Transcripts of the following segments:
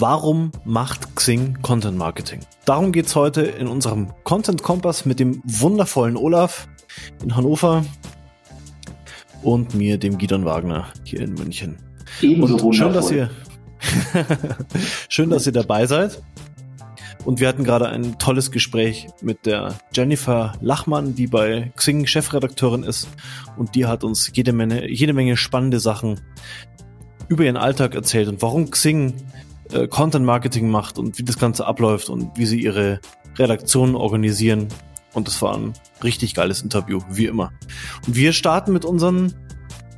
Warum macht Xing Content Marketing? Darum geht's heute in unserem Content Kompass mit dem wundervollen Olaf in Hannover und mir, dem Gidon Wagner hier in München. Ebenso und schön, dass ihr schön, dass ihr dabei seid. Und wir hatten gerade ein tolles Gespräch mit der Jennifer Lachmann, die bei Xing Chefredakteurin ist. Und die hat uns jede Menge, jede Menge spannende Sachen über ihren Alltag erzählt und warum Xing äh, Content Marketing macht und wie das Ganze abläuft und wie sie ihre Redaktionen organisieren. Und das war ein richtig geiles Interview, wie immer. Und wir starten mit unseren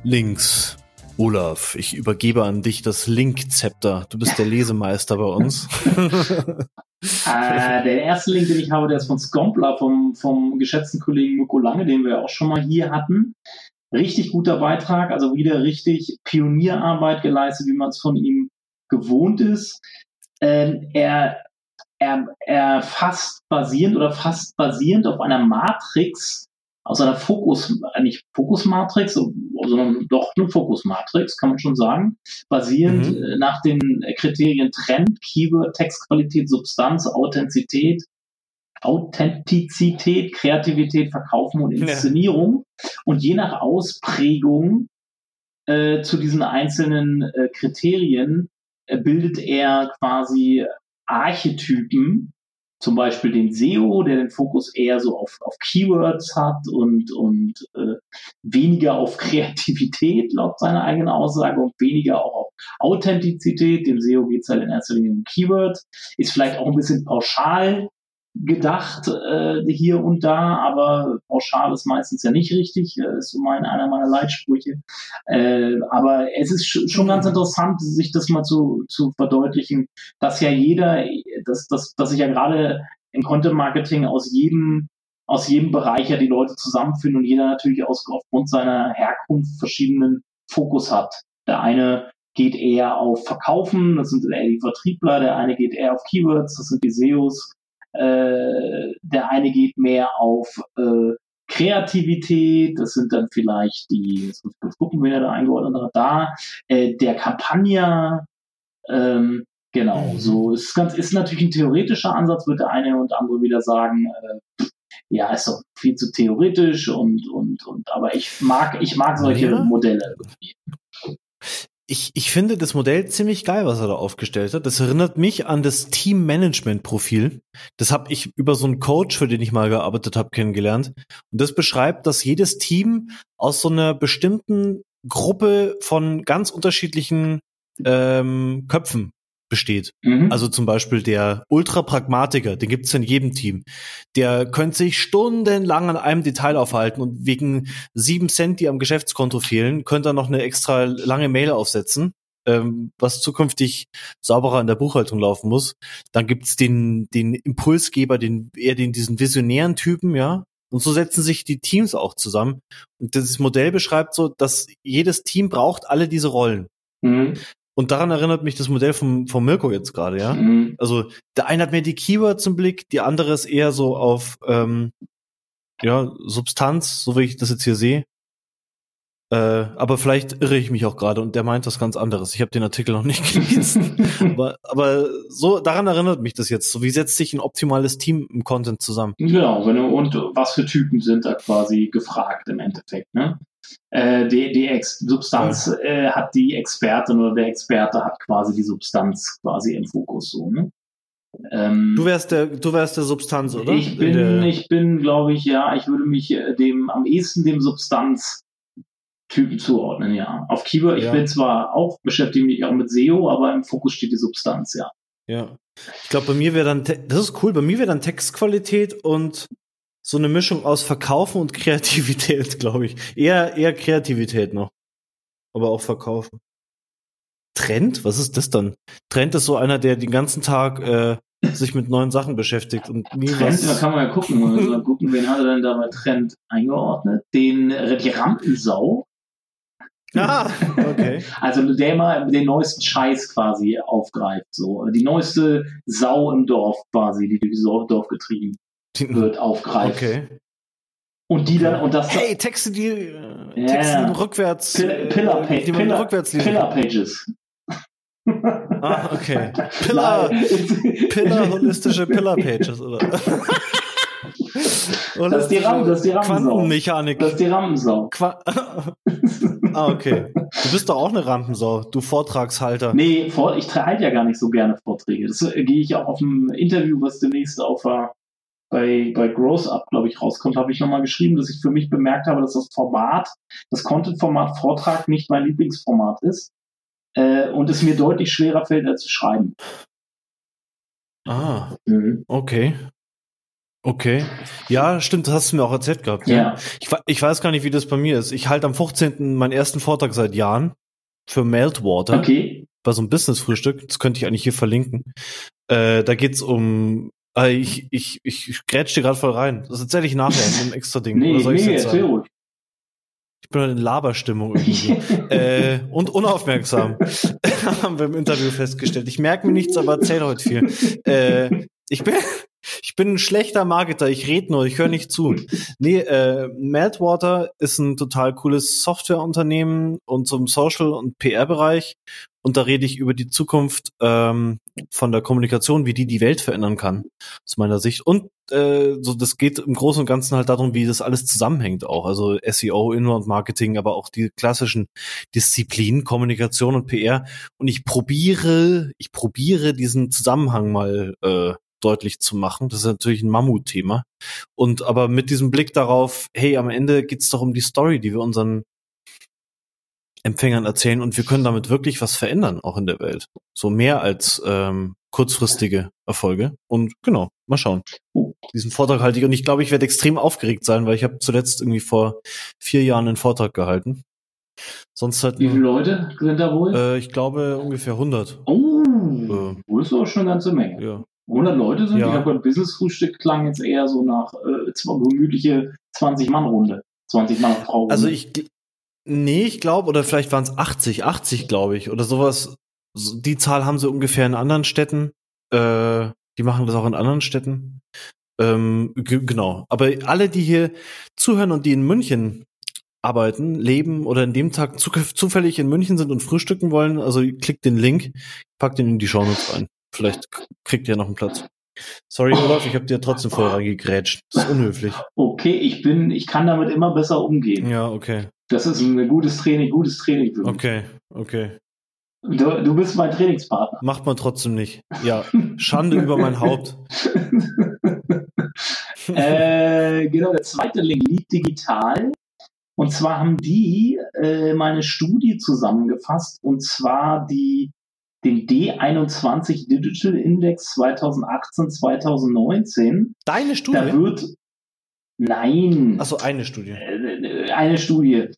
Links. Olaf, ich übergebe an dich das Link-Zepter. Du bist der Lesemeister bei uns. äh, der erste Link, den ich habe, der ist von Scompler, vom, vom geschätzten Kollegen Muko Lange, den wir auch schon mal hier hatten. Richtig guter Beitrag, also wieder richtig Pionierarbeit geleistet, wie man es von ihm gewohnt ist. Ähm, er, er, er fast basierend oder fast basierend auf einer Matrix, aus einer Fokus, nicht Fokusmatrix, sondern doch eine Fokusmatrix, kann man schon sagen, basierend mhm. Äh, nach den Kriterien Trend, Keyword, Textqualität, Substanz, Authentizität, Authentizität, Kreativität, Verkaufen und Inszenierung. Ja. Und je nach Ausprägung äh, zu diesen einzelnen äh, Kriterien äh, bildet er quasi Archetypen, zum Beispiel den SEO, der den Fokus eher so auf, auf Keywords hat und, und äh, weniger auf Kreativität, laut seiner eigenen Aussage, und weniger auch auf Authentizität. Dem SEO geht es halt in erster Linie um Keywords. Ist vielleicht auch ein bisschen pauschal gedacht äh, hier und da, aber pauschal ist meistens ja nicht richtig, äh, ist so mein, einer meiner Leitsprüche. Äh, aber es ist schon ganz interessant, sich das mal zu, zu verdeutlichen, dass ja jeder, dass, dass, dass sich ja gerade im Content Marketing aus jedem aus jedem Bereich ja die Leute zusammenfinden und jeder natürlich aus, aufgrund seiner Herkunft verschiedenen Fokus hat. Der eine geht eher auf Verkaufen, das sind eher die Vertriebler, der eine geht eher auf Keywords, das sind die SEOs, äh, der eine geht mehr auf äh, Kreativität, das sind dann vielleicht die, jetzt muss ich gucken, wer da eingeordnet hat, da, äh, der Kampagne, ähm, genau, mhm. so ist ganz, ist natürlich ein theoretischer Ansatz, wird der eine und andere wieder sagen, äh, ja, ist doch viel zu theoretisch und, und, und, aber ich mag, ich mag solche ja. Modelle irgendwie ich, ich finde das Modell ziemlich geil, was er da aufgestellt hat. Das erinnert mich an das Team-Management-Profil. Das habe ich über so einen Coach, für den ich mal gearbeitet habe, kennengelernt. Und das beschreibt, dass jedes Team aus so einer bestimmten Gruppe von ganz unterschiedlichen ähm, Köpfen besteht. Mhm. Also zum Beispiel der Ultra-Pragmatiker, den gibt es in jedem Team. Der könnte sich stundenlang an einem Detail aufhalten und wegen sieben Cent, die am Geschäftskonto fehlen, könnte er noch eine extra lange Mail aufsetzen, ähm, was zukünftig sauberer in der Buchhaltung laufen muss. Dann gibt's den, den Impulsgeber, den eher den, diesen visionären Typen, ja, und so setzen sich die Teams auch zusammen. Und dieses Modell beschreibt so, dass jedes Team braucht alle diese Rollen. Mhm. Und daran erinnert mich das Modell vom, vom Mirko jetzt gerade, ja. Mhm. Also der eine hat mehr die Keywords im Blick, die andere ist eher so auf ähm, ja, Substanz, so wie ich das jetzt hier sehe. Äh, aber vielleicht irre ich mich auch gerade und der meint was ganz anderes. Ich habe den Artikel noch nicht gelesen. aber, aber so daran erinnert mich das jetzt. So wie setzt sich ein optimales Team im Content zusammen? Genau, wenn du, und was für Typen sind da quasi gefragt im Endeffekt, ne? Äh, die, die Ex Substanz äh, hat die Expertin oder der Experte hat quasi die Substanz quasi im Fokus so, ne? Ähm, du wärst der, du wärst der Substanz, oder? Ich bin, ich bin, glaube ich, ja, ich würde mich äh, dem am ehesten dem Substanz Typen zuordnen, ja. Auf Keyword, ja. ich bin zwar auch, beschäftige mich auch mit SEO, aber im Fokus steht die Substanz, ja. Ja. Ich glaube, bei mir wäre dann, das ist cool, bei mir wäre dann Textqualität und so eine Mischung aus Verkaufen und Kreativität, glaube ich. Eher, eher Kreativität noch. Aber auch Verkaufen. Trend? Was ist das dann? Trend ist so einer, der den ganzen Tag äh, sich mit neuen Sachen beschäftigt und nie Trend, was. Da kann man ja gucken. Also, gucken, wen hat er denn da bei Trend eingeordnet? Den, äh, die Rampensau. Ah, okay. Also der immer den neuesten Scheiß quasi aufgreift. So. Die neueste Sau im Dorf quasi, die durchs Dorf getrieben wird, aufgreift. Okay. Und die dann, und das. Hey, Texte, die, äh, yeah. Texte, die rückwärts. Pillar, Pillar, äh, Pillar, rückwärts Pillar Pages. Ah, okay. Pillar, Pillar holistische Pillar Pages, oder? das ist die Ram, das ist die. Quantenmechanik. Das ist die Rammensau. Qua ah, okay. Du bist doch auch eine Rampensau, du Vortragshalter. Nee, ich halte ja gar nicht so gerne Vorträge. Das äh, gehe ich auch auf ein Interview, was demnächst auf bei, bei Growth Up, glaube ich, rauskommt, habe ich nochmal geschrieben, dass ich für mich bemerkt habe, dass das Format, das Content-Format Vortrag nicht mein Lieblingsformat ist äh, und es mir deutlich schwerer fällt, als zu schreiben. Ah, mhm. okay. Okay. Ja, stimmt, das hast du mir auch erzählt gehabt. Ja. ja. Ich, ich, weiß gar nicht, wie das bei mir ist. Ich halte am 15. meinen ersten Vortrag seit Jahren für Meltwater. Okay. Bei so einem Business-Frühstück. Das könnte ich eigentlich hier verlinken. Äh, da geht's um äh, ich, ich, ich grätsch dir gerade voll rein. Das erzähle ich nachher in einem extra Ding. Nee, Oder soll nee, erzähl ruhig. Ich bin in Laberstimmung irgendwie. äh, und unaufmerksam. Haben wir im Interview festgestellt. Ich merke mir nichts, aber erzähle heute viel. Äh, ich bin, ich bin ein schlechter Marketer, ich rede nur, ich höre nicht zu. Nee, äh, Meltwater ist ein total cooles Softwareunternehmen und zum Social- und PR-Bereich. Und da rede ich über die Zukunft ähm, von der Kommunikation, wie die die Welt verändern kann, aus meiner Sicht. Und äh, so, das geht im Großen und Ganzen halt darum, wie das alles zusammenhängt auch. Also SEO, Inbound Marketing, aber auch die klassischen Disziplinen, Kommunikation und PR. Und ich probiere, ich probiere diesen Zusammenhang mal äh, deutlich zu machen. Das ist natürlich ein Mammutthema. Und aber mit diesem Blick darauf, hey, am Ende geht's doch um die Story, die wir unseren Empfängern erzählen und wir können damit wirklich was verändern, auch in der Welt. So mehr als ähm, kurzfristige Erfolge. Und genau, mal schauen. Diesen Vortrag halte ich und ich glaube, ich werde extrem aufgeregt sein, weil ich habe zuletzt irgendwie vor vier Jahren einen Vortrag gehalten. Sonst halt. Wie viele Leute sind da wohl? Äh, ich glaube ungefähr 100. Oh, äh, wo ist auch schon eine ganze Menge. Ja. 100 Leute sind. Ja. Ich habe beim Business-Frühstück klang jetzt eher so nach äh, gemütliche 20-Mann-Runde. 20 Mann Frau. Also ich, nee, ich glaube, oder vielleicht waren es 80, 80 glaube ich, oder sowas. Die Zahl haben sie ungefähr in anderen Städten. Äh, die machen das auch in anderen Städten. Ähm, genau. Aber alle, die hier zuhören und die in München arbeiten, leben oder in dem Tag zufällig in München sind und frühstücken wollen, also klickt den Link, packt den in die Shownotes rein. Vielleicht kriegt ihr noch einen Platz. Sorry, Olaf, ich habe dir trotzdem vorher reingegrätscht. Das ist unhöflich. Okay, ich bin, ich kann damit immer besser umgehen. Ja, okay. Das ist ein gutes Training, gutes Training für mich. Okay, okay. Du, du bist mein Trainingspartner. Macht man trotzdem nicht. Ja, Schande über mein Haupt. äh, genau, der zweite Link liegt digital. Und zwar haben die äh, meine Studie zusammengefasst, und zwar die den D21 Digital Index 2018, 2019. Deine Studie? Da wird, nein. Achso, eine Studie. Äh, eine Studie,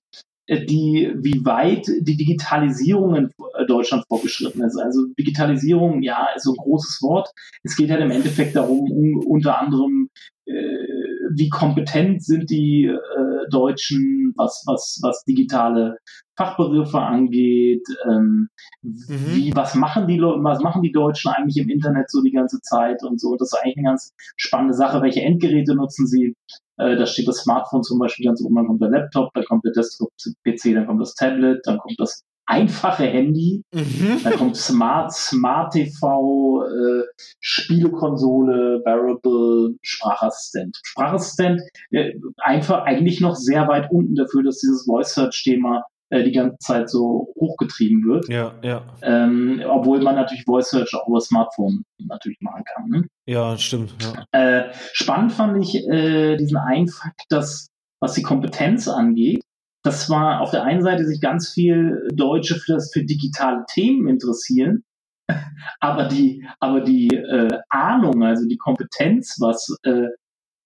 äh, die, wie weit die Digitalisierung in Deutschland vorgeschritten ist. Also Digitalisierung, ja, ist so ein großes Wort. Es geht halt im Endeffekt darum, unter anderem, äh, wie kompetent sind die äh, Deutschen, was, was, was digitale Fachbegriffe angeht, ähm, mhm. wie, was machen die was machen die Deutschen eigentlich im Internet so die ganze Zeit und so. Das ist eigentlich eine ganz spannende Sache. Welche Endgeräte nutzen sie? Äh, da steht das Smartphone zum Beispiel ganz oben, dann kommt der Laptop, dann kommt der Desktop-PC, dann kommt das Tablet, dann kommt das einfache Handy, mhm. dann kommt Smart, Smart TV, äh, Spielekonsole, Variable, Sprachassistent. Sprachassistent äh, einfach eigentlich noch sehr weit unten dafür, dass dieses Voice Search Thema äh, die ganze Zeit so hochgetrieben wird. Ja, ja. Ähm, obwohl man natürlich Voice Search auch über Smartphone natürlich machen kann. Ne? Ja, stimmt. Ja. Äh, spannend fand ich äh, diesen einen Fakt, dass was die Kompetenz angeht, dass zwar auf der einen Seite sich ganz viel Deutsche für, das, für digitale Themen interessieren, aber die, aber die äh, Ahnung, also die Kompetenz, was äh,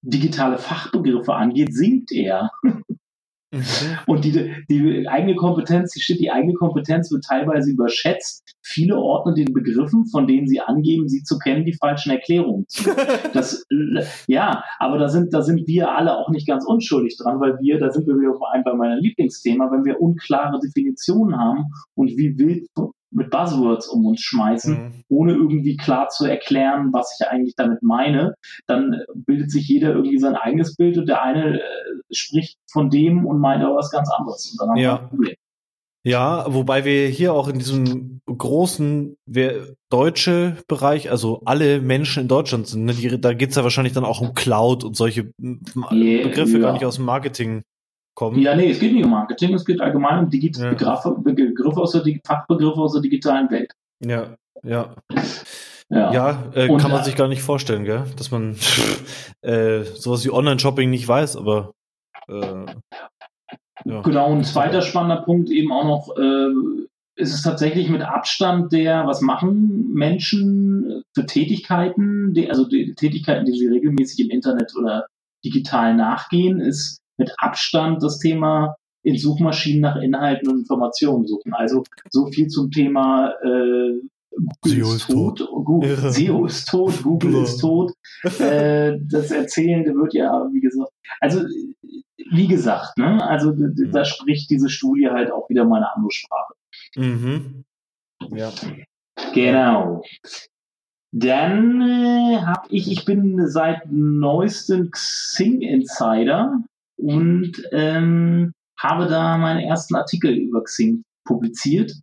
digitale Fachbegriffe angeht, sinkt eher. Mhm. Und die, die eigene Kompetenz, die steht, die eigene Kompetenz wird teilweise überschätzt. Viele ordnen den Begriffen, von denen sie angeben, sie zu kennen, die falschen Erklärungen zu. Das, ja, aber da sind, da sind wir alle auch nicht ganz unschuldig dran, weil wir, da sind wir wieder bei meinem Lieblingsthema, wenn wir unklare Definitionen haben und wie wild mit Buzzwords um uns schmeißen, mhm. ohne irgendwie klar zu erklären, was ich eigentlich damit meine, dann bildet sich jeder irgendwie sein eigenes Bild und der eine äh, spricht von dem und meint aber was ganz anderes. Und dann haben ja. wir ein Problem. Ja, wobei wir hier auch in diesem großen wer, deutsche Bereich, also alle Menschen in Deutschland sind, ne, die, da geht's ja wahrscheinlich dann auch um Cloud und solche Begriffe ja. gar nicht aus dem Marketing kommen. Ja, nee, es geht nicht um Marketing, es geht allgemein um Digi ja. Begriffe, Begriffe aus der Fachbegriffe aus der digitalen Welt. Ja, ja. Ja, ja äh, kann man äh, sich gar nicht vorstellen, gell? dass man äh, sowas wie Online-Shopping nicht weiß, aber äh, ja. Genau, ein zweiter spannender Punkt eben auch noch, äh, ist es tatsächlich mit Abstand der, was machen Menschen für Tätigkeiten, die, also die Tätigkeiten, die sie regelmäßig im Internet oder digital nachgehen, ist mit Abstand das Thema in Suchmaschinen nach Inhalten und Informationen suchen. Also so viel zum Thema äh, Google SEO ist tot. Google. SEO ist tot, Google ist tot. Äh, das Erzählende wird ja, wie gesagt, also wie gesagt, ne, also mhm. da spricht diese Studie halt auch wieder meine andere Sprache. Mhm. Ja. Genau. Dann äh, habe ich, ich bin seit neuestem Xing Insider und ähm, habe da meine ersten Artikel über Xing publiziert.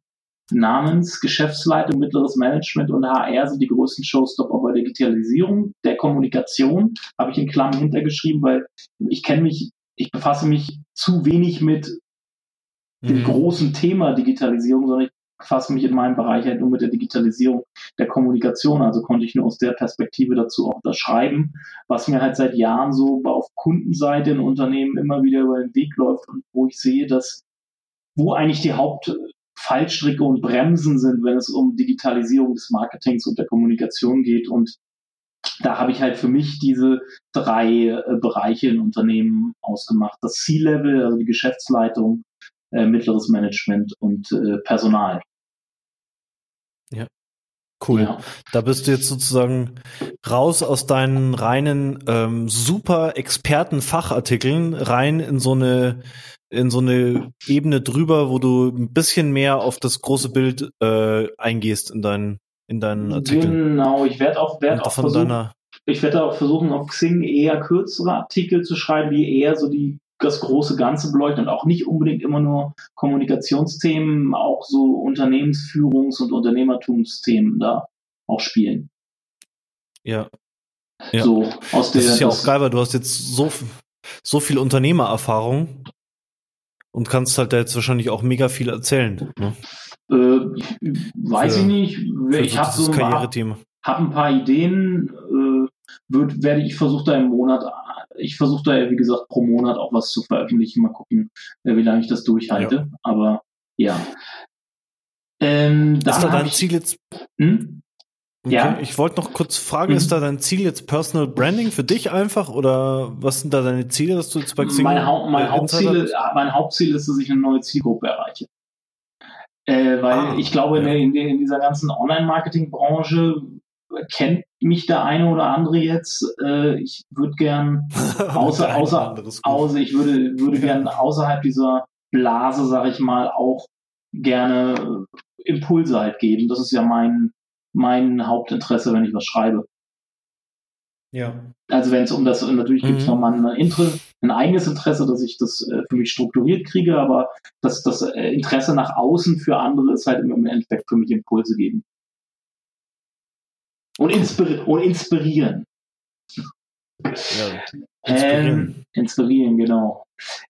Namens Geschäftsleitung, mittleres Management und HR sind die größten Showstopper bei Digitalisierung der Kommunikation. Habe ich in Klammern hintergeschrieben, weil ich kenne mich, ich befasse mich zu wenig mit dem mhm. großen Thema Digitalisierung, sondern ich befasse mich in meinem Bereich halt nur mit der Digitalisierung der Kommunikation. Also konnte ich nur aus der Perspektive dazu auch unterschreiben, was mir halt seit Jahren so auf Kundenseite in Unternehmen immer wieder über den Weg läuft und wo ich sehe, dass wo eigentlich die Hauptfallstricke und Bremsen sind, wenn es um Digitalisierung des Marketings und der Kommunikation geht. Und da habe ich halt für mich diese drei äh, Bereiche in Unternehmen ausgemacht. Das C-Level, also die Geschäftsleitung, äh, mittleres Management und äh, Personal. Ja. Cool. Ja. Da bist du jetzt sozusagen raus aus deinen reinen ähm, super Experten-Fachartikeln rein in so eine in so eine Ebene drüber, wo du ein bisschen mehr auf das große Bild äh, eingehst in deinen in deinen Artikeln. Genau, ich werde auch, werd auch versuchen, ich werde auch versuchen, auf Xing eher kürzere Artikel zu schreiben, die eher so die das große Ganze beleuchten und auch nicht unbedingt immer nur Kommunikationsthemen, auch so Unternehmensführungs- und Unternehmertumsthemen da auch spielen. Ja. ja. So, aus der, das ist ja auch geil, weil du hast jetzt so, so viel Unternehmererfahrung und kannst halt da jetzt wahrscheinlich auch mega viel erzählen. Ne? Äh, weiß für, ich nicht. Ich habe so ein paar, hab ein paar Ideen. Äh, würd, werde ich versuche da im Monat ich versuche da ja, wie gesagt, pro Monat auch was zu veröffentlichen. Mal gucken, äh, wie lange ich das durchhalte. Ja. Aber ja. Ähm, ist da dein ich, Ziel jetzt? Hm? Okay. Ja. Ich wollte noch kurz fragen, mhm. ist da dein Ziel jetzt Personal Branding für dich einfach oder was sind da deine Ziele, dass du jetzt bei Xing mein, Haupt, mein, Hauptziel, mein Hauptziel ist, dass ich eine neue Zielgruppe erreiche. Äh, weil ah, ich glaube, ja. in, in, dieser ganzen Online-Marketing-Branche kennt mich der eine oder andere jetzt. Äh, ich würde gern außer, außer, außer ich würde, würde gern außerhalb dieser Blase, sag ich mal, auch gerne Impulse halt geben. Das ist ja mein, mein Hauptinteresse, wenn ich was schreibe. Ja. Also wenn es um das, natürlich gibt es mhm. nochmal ein, Inter, ein eigenes Interesse, dass ich das äh, für mich strukturiert kriege, aber das, das äh, Interesse nach außen für andere ist halt im Endeffekt für mich Impulse geben. Und, inspiri und inspirieren. Ja, inspirieren. Ähm, inspirieren, genau.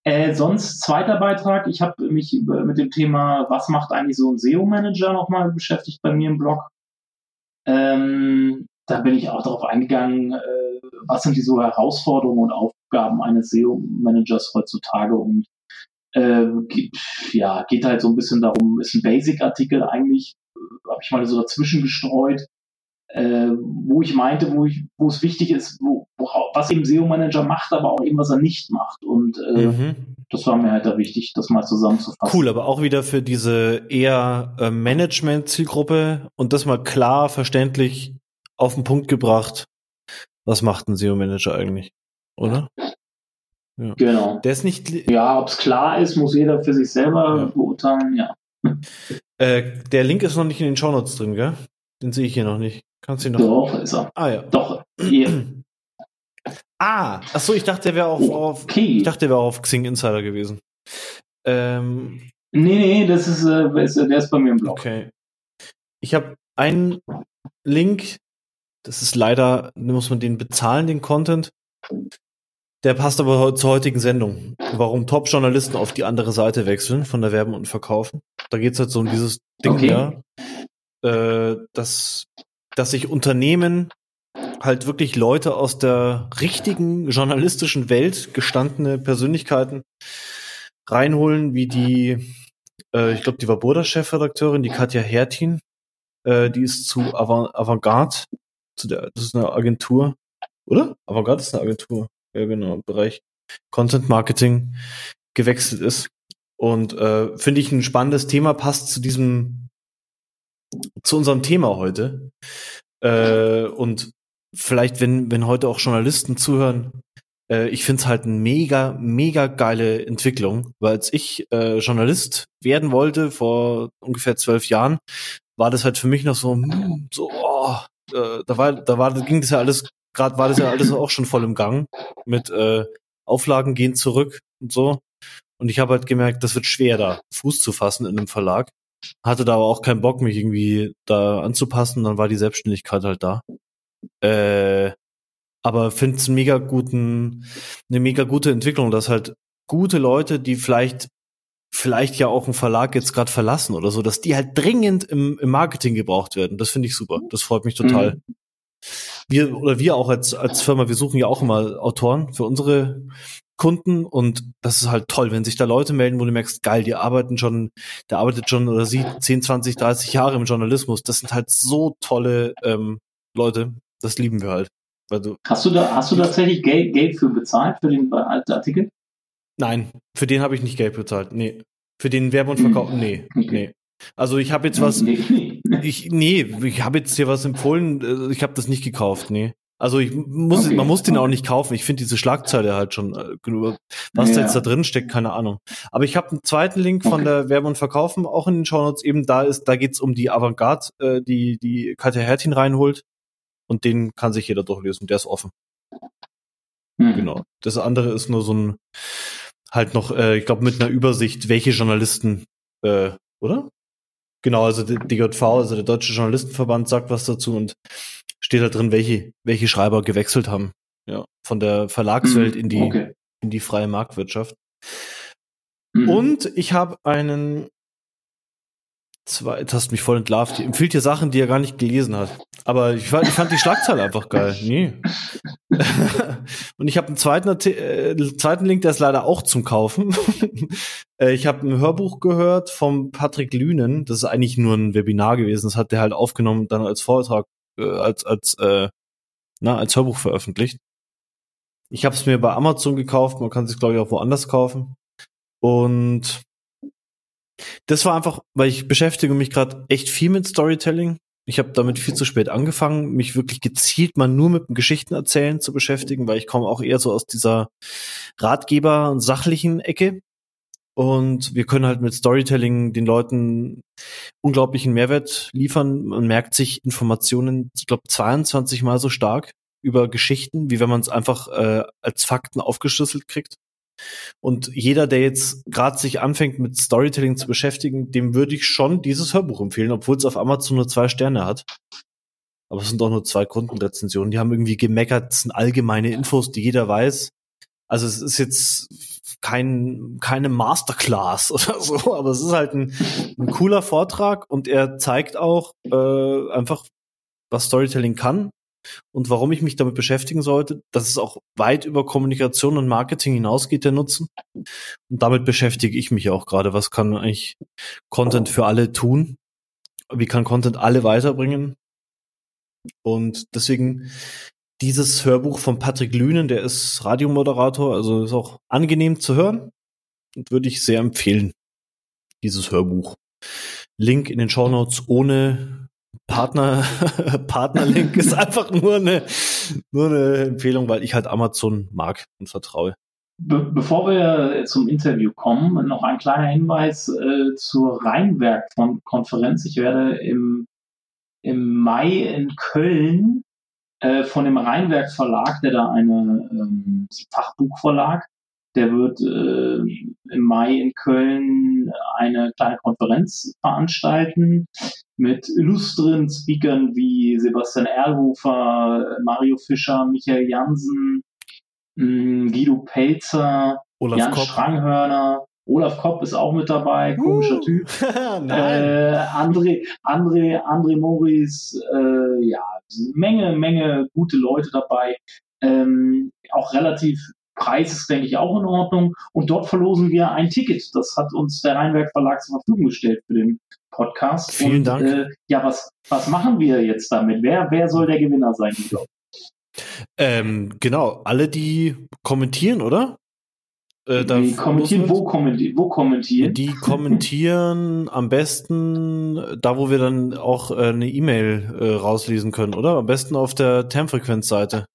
Äh, sonst zweiter Beitrag. Ich habe mich mit dem Thema, was macht eigentlich so ein SEO-Manager nochmal beschäftigt bei mir im Blog. Ähm, da bin ich auch darauf eingegangen, äh, was sind die so Herausforderungen und Aufgaben eines SEO-Managers heutzutage und äh, geht, ja, geht halt so ein bisschen darum, ist ein Basic-Artikel eigentlich, äh, habe ich mal so dazwischen gestreut, äh, wo ich meinte, wo, ich, wo es wichtig ist, wo, wo, was eben SEO-Manager macht, aber auch eben, was er nicht macht. Und äh, mhm. das war mir halt da wichtig, das mal zusammenzufassen. Cool, aber auch wieder für diese eher äh, Management-Zielgruppe und das mal klar, verständlich auf den Punkt gebracht. Was macht ein SEO-Manager eigentlich? Oder? Ja. Genau. Der ist nicht. Ja, ob es klar ist, muss jeder für sich selber ja. beurteilen, ja. Äh, der Link ist noch nicht in den Shownotes drin, gell? Den sehe ich hier noch nicht. Kannst du ihn noch. Doch, ist er. Ah ja. Doch, hier. Ah, ach so, ich dachte, der wäre auf, okay. auf ich dachte, der wäre auf Xing Insider gewesen. Ähm, nee, nee, das ist, äh, der ist bei mir im Blog. Okay. Ich habe einen Link, das ist leider, muss man den bezahlen, den Content. Der passt aber zur heutigen Sendung. Warum Top-Journalisten auf die andere Seite wechseln von der Werben und Verkaufen. Da geht es halt so um dieses Ding, okay. ja, äh, dass, dass sich Unternehmen halt wirklich Leute aus der richtigen journalistischen Welt, gestandene Persönlichkeiten, reinholen, wie die, äh, ich glaube, die war Burda-Chefredakteurin, die Katja Hertin, äh, die ist zu Avant Avantgarde, zu der, das ist eine Agentur, oder? Avantgarde ist eine Agentur, ja genau, Bereich Content Marketing gewechselt ist. Und äh, finde ich ein spannendes Thema, passt zu diesem, zu unserem Thema heute. Äh, und vielleicht, wenn, wenn heute auch Journalisten zuhören, äh, ich finde es halt eine mega, mega geile Entwicklung, weil als ich äh, Journalist werden wollte vor ungefähr zwölf Jahren, war das halt für mich noch so, hm, so, oh, äh, da war, da war, ging das ja alles, gerade war das ja alles auch schon voll im Gang mit äh, Auflagen gehen zurück und so. Und ich habe halt gemerkt, das wird schwer da Fuß zu fassen in einem Verlag. Hatte da aber auch keinen Bock, mich irgendwie da anzupassen. Dann war die Selbstständigkeit halt da. Äh, aber finde es mega guten, eine mega gute Entwicklung, dass halt gute Leute, die vielleicht vielleicht ja auch einen Verlag jetzt gerade verlassen oder so, dass die halt dringend im, im Marketing gebraucht werden. Das finde ich super. Das freut mich total. Mhm. Wir oder wir auch als als Firma, wir suchen ja auch immer Autoren für unsere Kunden und das ist halt toll, wenn sich da Leute melden, wo du merkst, geil, die arbeiten schon, der arbeitet schon oder sie 10, 20, 30 Jahre im Journalismus. Das sind halt so tolle ähm, Leute, das lieben wir halt. Weil du hast du da, hast du tatsächlich Geld, Geld für bezahlt für den Artikel? Nein, für den habe ich nicht Geld bezahlt. Nee. Für den Werbe und Verkauf, hm. nee, okay. nee. Also ich habe jetzt was, nee. ich nee, ich habe jetzt hier was empfohlen, äh, ich habe das nicht gekauft, nee. Also ich muss, okay. man muss den auch nicht kaufen. Ich finde diese Schlagzeile halt schon äh, genug. Was ja. da jetzt da drin steckt, keine Ahnung. Aber ich habe einen zweiten Link okay. von der Werbe und Verkaufen auch in den Shownotes. Eben da ist, da geht's um die Avantgarde, äh, die die Katja Hertin reinholt und den kann sich jeder durchlesen. Der ist offen. Mhm. Genau. Das andere ist nur so ein halt noch, äh, ich glaube, mit einer Übersicht, welche Journalisten, äh, oder? Genau, also der DJV, also der Deutsche Journalistenverband, sagt was dazu und steht da drin, welche, welche Schreiber gewechselt haben. Ja, von der Verlagswelt mhm. in die okay. in die freie Marktwirtschaft. Mhm. Und ich habe einen Zwei, jetzt hast du mich voll entlarvt. Die empfiehlt dir Sachen, die er gar nicht gelesen hat. Aber ich fand, ich fand die Schlagzeile einfach geil. Nee. und ich habe einen zweiten, äh, zweiten Link, der ist leider auch zum Kaufen. äh, ich habe ein Hörbuch gehört vom Patrick Lünen. Das ist eigentlich nur ein Webinar gewesen. Das hat der halt aufgenommen dann als Vortrag, äh, als, als, äh, na, als Hörbuch veröffentlicht. Ich habe es mir bei Amazon gekauft. Man kann es, glaube ich, auch woanders kaufen. Und das war einfach, weil ich beschäftige mich gerade echt viel mit Storytelling. Ich habe damit viel zu spät angefangen, mich wirklich gezielt mal nur mit dem Geschichtenerzählen zu beschäftigen, weil ich komme auch eher so aus dieser Ratgeber- und sachlichen Ecke. Und wir können halt mit Storytelling den Leuten unglaublichen Mehrwert liefern. Man merkt sich Informationen, ich glaube, 22 Mal so stark über Geschichten, wie wenn man es einfach äh, als Fakten aufgeschlüsselt kriegt. Und jeder, der jetzt gerade sich anfängt mit Storytelling zu beschäftigen, dem würde ich schon dieses Hörbuch empfehlen, obwohl es auf Amazon nur zwei Sterne hat. Aber es sind doch nur zwei Kundenrezensionen. Die haben irgendwie gemeckert, es sind allgemeine Infos, die jeder weiß. Also es ist jetzt kein, keine Masterclass oder so, aber es ist halt ein, ein cooler Vortrag und er zeigt auch äh, einfach, was Storytelling kann und warum ich mich damit beschäftigen sollte, dass es auch weit über Kommunikation und Marketing hinausgeht, der Nutzen. Und damit beschäftige ich mich auch gerade. Was kann eigentlich Content für alle tun? Wie kann Content alle weiterbringen? Und deswegen dieses Hörbuch von Patrick Lünen, der ist Radiomoderator, also ist auch angenehm zu hören. würde ich sehr empfehlen, dieses Hörbuch. Link in den Show Notes ohne Partner, Partnerlink ist einfach nur eine, nur eine Empfehlung, weil ich halt Amazon mag und vertraue. Be bevor wir zum Interview kommen, noch ein kleiner Hinweis äh, zur Rheinwerk-Konferenz. Ich werde im, im Mai in Köln äh, von dem Rheinwerk Verlag, der da eine ähm, Fachbuchverlag, der wird äh, im Mai in Köln eine kleine Konferenz veranstalten mit illustren Speakern wie Sebastian Erlhofer, Mario Fischer, Michael Jansen, mm, Guido Pelzer, Olaf Jan Kopp. Schranghörner, Olaf Kopp ist auch mit dabei, komischer uh, Typ. äh, André, André, André Morris, äh, ja, Menge, Menge gute Leute dabei. Ähm, auch relativ Preis ist, denke ich, auch in Ordnung. Und dort verlosen wir ein Ticket. Das hat uns der Rheinwerk Verlag zur Verfügung gestellt für den Podcast. Vielen Und, Dank. Äh, ja, was, was machen wir jetzt damit? Wer, wer soll der Gewinner sein, Guido? Ähm, genau, alle, die kommentieren, oder? Äh, die kommentieren, wo kommentieren, wo kommentieren? Die kommentieren am besten da, wo wir dann auch äh, eine E-Mail äh, rauslesen können, oder? Am besten auf der Termfrequenz-Seite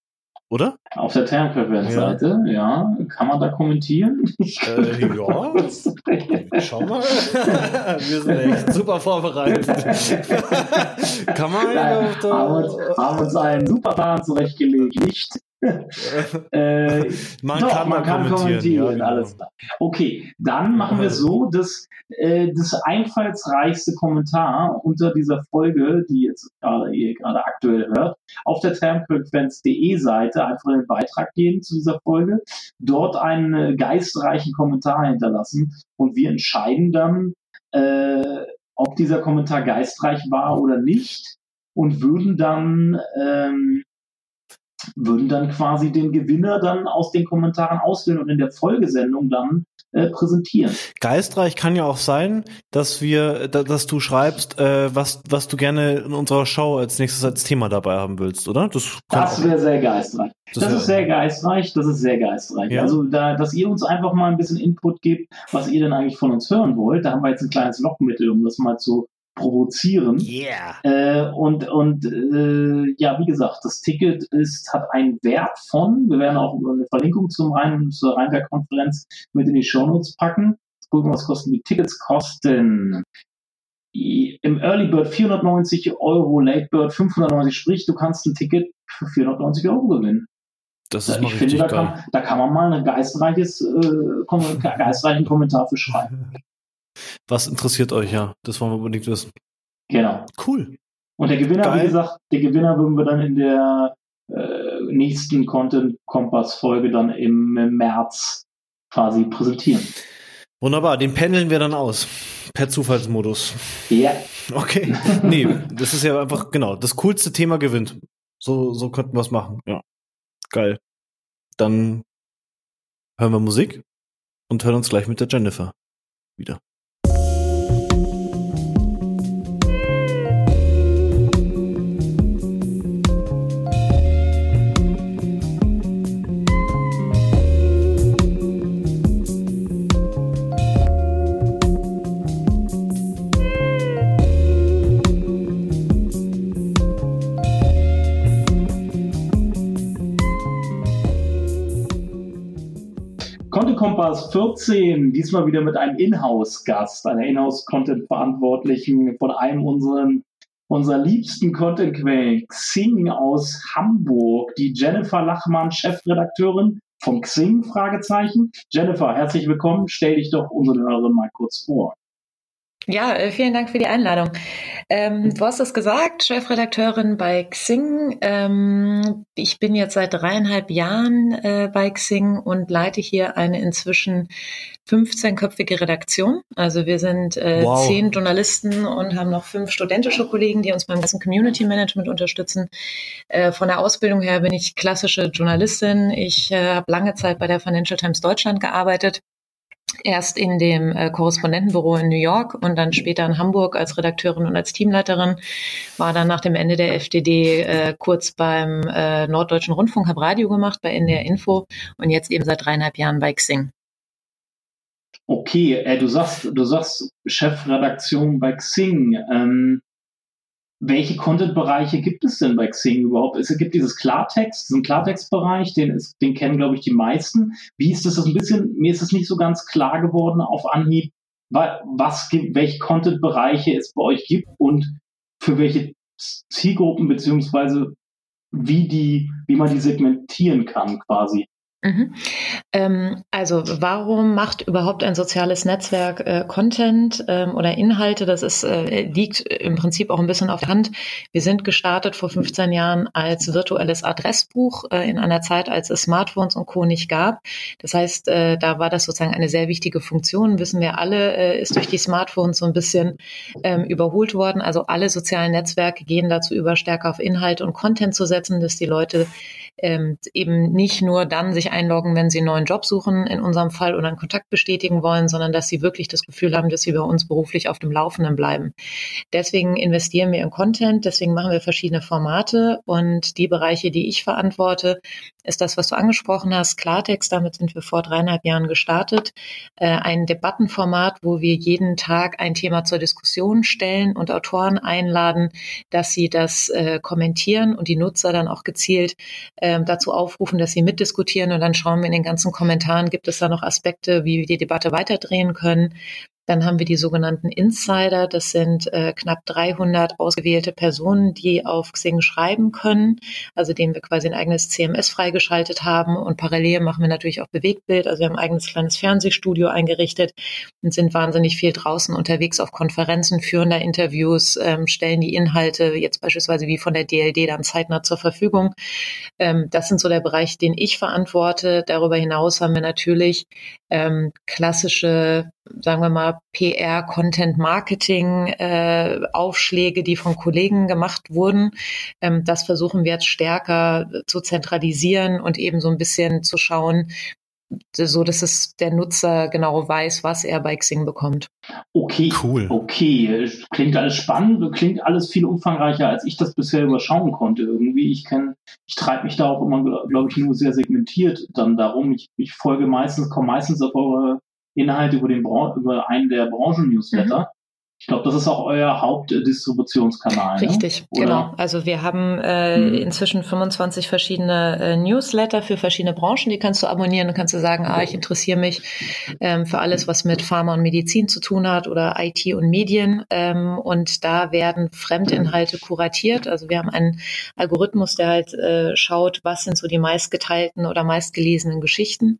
oder? Auf der Termpreferenzseite, ja. ja. Kann man da kommentieren? Äh, ja. Schau mal. Wir sind echt super vorbereitet. Kann man Nein, haben, uns, haben uns einen super Plan zurechtgelegt. Nicht äh, man, doch, kann man, kann kommentieren, kommentieren ja, genau. alles klar. Okay, dann machen wir es so, dass äh, das einfallsreichste Kommentar unter dieser Folge, die jetzt gerade ihr gerade aktuell hört, auf der termfrequenz.de Seite einfach in den Beitrag gehen zu dieser Folge, dort einen äh, geistreichen Kommentar hinterlassen und wir entscheiden dann, äh, ob dieser Kommentar geistreich war oder nicht und würden dann ähm, würden dann quasi den Gewinner dann aus den Kommentaren auswählen und in der Folgesendung dann äh, präsentieren. Geistreich kann ja auch sein, dass wir, dass du schreibst, äh, was, was du gerne in unserer Show als nächstes als Thema dabei haben willst, oder? Das, das wäre sehr geistreich. Das, das ist sehr geistreich, das ist sehr geistreich. Ja. Also da, dass ihr uns einfach mal ein bisschen Input gebt, was ihr denn eigentlich von uns hören wollt. Da haben wir jetzt ein kleines Lockmittel, um das mal zu provozieren. Yeah. Äh, und und äh, ja, wie gesagt, das Ticket ist, hat einen Wert von, wir werden auch eine Verlinkung zum Rhein, zur Rheinberg-Konferenz mit in die Shownotes packen. Gucken, was kosten die Tickets kosten. Im Early Bird 490 Euro, Late Bird 590, sprich, du kannst ein Ticket für 490 Euro gewinnen. Das ist ich finde, da kann, da kann man mal ein geistreiches, äh, geistreichen Kommentar für schreiben. Was interessiert euch ja? Das wollen wir unbedingt wissen. Genau. Cool. Und der Gewinner, Geil. wie gesagt, der Gewinner würden wir dann in der äh, nächsten Content Kompass Folge dann im, im März quasi präsentieren. Wunderbar, den pendeln wir dann aus. Per Zufallsmodus. Ja. Okay. Nee, das ist ja einfach, genau, das coolste Thema gewinnt. So, so könnten wir es machen. Ja. Geil. Dann hören wir Musik und hören uns gleich mit der Jennifer wieder. Kompass 14, diesmal wieder mit einem Inhouse-Gast, einer Inhouse-Content-Verantwortlichen von einem unseren, unserer liebsten Content-Quellen, Xing aus Hamburg, die Jennifer Lachmann, Chefredakteurin von Xing, Fragezeichen. Jennifer, herzlich willkommen. Stell dich doch unseren Hörern mal kurz vor. Ja, äh, vielen Dank für die Einladung. Ähm, du hast es gesagt, Chefredakteurin bei Xing. Ähm, ich bin jetzt seit dreieinhalb Jahren äh, bei Xing und leite hier eine inzwischen 15-köpfige Redaktion. Also wir sind äh, wow. zehn Journalisten und haben noch fünf studentische Kollegen, die uns beim ganzen Community Management unterstützen. Äh, von der Ausbildung her bin ich klassische Journalistin. Ich äh, habe lange Zeit bei der Financial Times Deutschland gearbeitet erst in dem äh, Korrespondentenbüro in New York und dann später in Hamburg als Redakteurin und als Teamleiterin, war dann nach dem Ende der FDD äh, kurz beim äh, Norddeutschen Rundfunk, habe Radio gemacht bei NDR Info und jetzt eben seit dreieinhalb Jahren bei Xing. Okay, äh, du sagst, du sagst Chefredaktion bei Xing. Ähm, welche Content-Bereiche gibt es denn bei Xing überhaupt? Es gibt dieses Klartext, diesen Klartext-Bereich, den, den kennen, glaube ich, die meisten. Wie ist das, das ein bisschen, mir ist es nicht so ganz klar geworden auf Anhieb, was welche Content-Bereiche es bei euch gibt und für welche Zielgruppen beziehungsweise wie die, wie man die segmentieren kann quasi. Mhm. Ähm, also warum macht überhaupt ein soziales Netzwerk äh, Content ähm, oder Inhalte? Das ist, äh, liegt im Prinzip auch ein bisschen auf der Hand. Wir sind gestartet vor 15 Jahren als virtuelles Adressbuch äh, in einer Zeit, als es Smartphones und Co. nicht gab. Das heißt, äh, da war das sozusagen eine sehr wichtige Funktion. Wissen wir alle, äh, ist durch die Smartphones so ein bisschen ähm, überholt worden. Also alle sozialen Netzwerke gehen dazu über, stärker auf Inhalt und Content zu setzen, dass die Leute ähm, eben nicht nur dann sich einloggen, wenn sie einen neuen Job suchen, in unserem Fall, oder einen Kontakt bestätigen wollen, sondern dass sie wirklich das Gefühl haben, dass sie bei uns beruflich auf dem Laufenden bleiben. Deswegen investieren wir in Content, deswegen machen wir verschiedene Formate und die Bereiche, die ich verantworte, ist das, was du angesprochen hast, Klartext. Damit sind wir vor dreieinhalb Jahren gestartet. Äh, ein Debattenformat, wo wir jeden Tag ein Thema zur Diskussion stellen und Autoren einladen, dass sie das äh, kommentieren und die Nutzer dann auch gezielt äh, dazu aufrufen, dass sie mitdiskutieren. Und dann schauen wir in den ganzen Kommentaren, gibt es da noch Aspekte, wie wir die Debatte weiterdrehen können. Dann haben wir die sogenannten Insider. Das sind äh, knapp 300 ausgewählte Personen, die auf Xing schreiben können, also denen wir quasi ein eigenes CMS freigeschaltet haben. Und parallel machen wir natürlich auch Bewegtbild. Also wir haben ein eigenes kleines Fernsehstudio eingerichtet und sind wahnsinnig viel draußen unterwegs auf Konferenzen, führen da Interviews, ähm, stellen die Inhalte jetzt beispielsweise wie von der DLD dann zeitnah zur Verfügung. Ähm, das sind so der Bereich, den ich verantworte. Darüber hinaus haben wir natürlich ähm, klassische sagen wir mal, PR, Content Marketing, äh, Aufschläge, die von Kollegen gemacht wurden. Ähm, das versuchen wir jetzt stärker zu zentralisieren und eben so ein bisschen zu schauen, so dass es der Nutzer genau weiß, was er bei Xing bekommt. Okay, cool. Okay, klingt alles spannend, klingt alles viel umfangreicher, als ich das bisher überschauen konnte. Irgendwie, ich kenne, ich treibe mich da auch immer, glaube ich, nur sehr segmentiert dann darum. Ich, ich folge meistens, komme meistens auf eure Inhalte über, den über einen der Branchen-Newsletter. Mhm. Ich glaube, das ist auch euer Hauptdistributionskanal. Ne? Richtig, ne? genau. Also wir haben äh, hm. inzwischen 25 verschiedene äh, Newsletter für verschiedene Branchen. Die kannst du abonnieren und kannst du sagen, ah, ich interessiere mich ähm, für alles, was mit Pharma und Medizin zu tun hat oder IT und Medien. Ähm, und da werden Fremdinhalte kuratiert. Also wir haben einen Algorithmus, der halt äh, schaut, was sind so die meistgeteilten oder meistgelesenen Geschichten.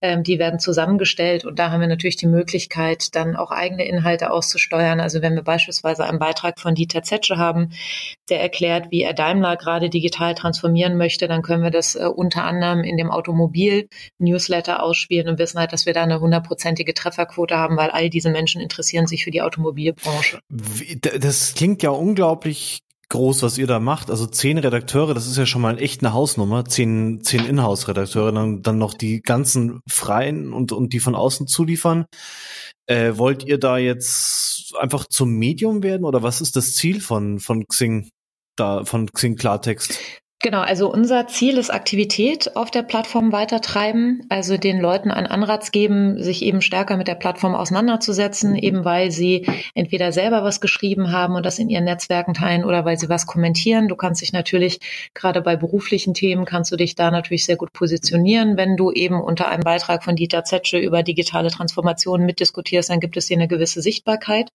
Ähm, die werden zusammengestellt und da haben wir natürlich die Möglichkeit, dann auch eigene Inhalte auszusteuern also wenn wir beispielsweise einen Beitrag von Dieter Zetsche haben, der erklärt, wie er Daimler gerade digital transformieren möchte, dann können wir das äh, unter anderem in dem Automobil-Newsletter ausspielen und wissen halt, dass wir da eine hundertprozentige Trefferquote haben, weil all diese Menschen interessieren sich für die Automobilbranche. Das klingt ja unglaublich groß, was ihr da macht. Also zehn Redakteure, das ist ja schon mal echt eine Hausnummer. Zehn, zehn Inhouse-Redakteure, dann, dann noch die ganzen freien und, und die von außen zuliefern. Äh, wollt ihr da jetzt einfach zum Medium werden oder was ist das Ziel von, von Xing? Da, von Xing Klartext? Genau, also unser Ziel ist Aktivität auf der Plattform weitertreiben, also den Leuten einen Anreiz geben, sich eben stärker mit der Plattform auseinanderzusetzen, eben weil sie entweder selber was geschrieben haben und das in ihren Netzwerken teilen oder weil sie was kommentieren. Du kannst dich natürlich, gerade bei beruflichen Themen, kannst du dich da natürlich sehr gut positionieren. Wenn du eben unter einem Beitrag von Dieter Zetsche über digitale Transformation mitdiskutierst, dann gibt es hier eine gewisse Sichtbarkeit.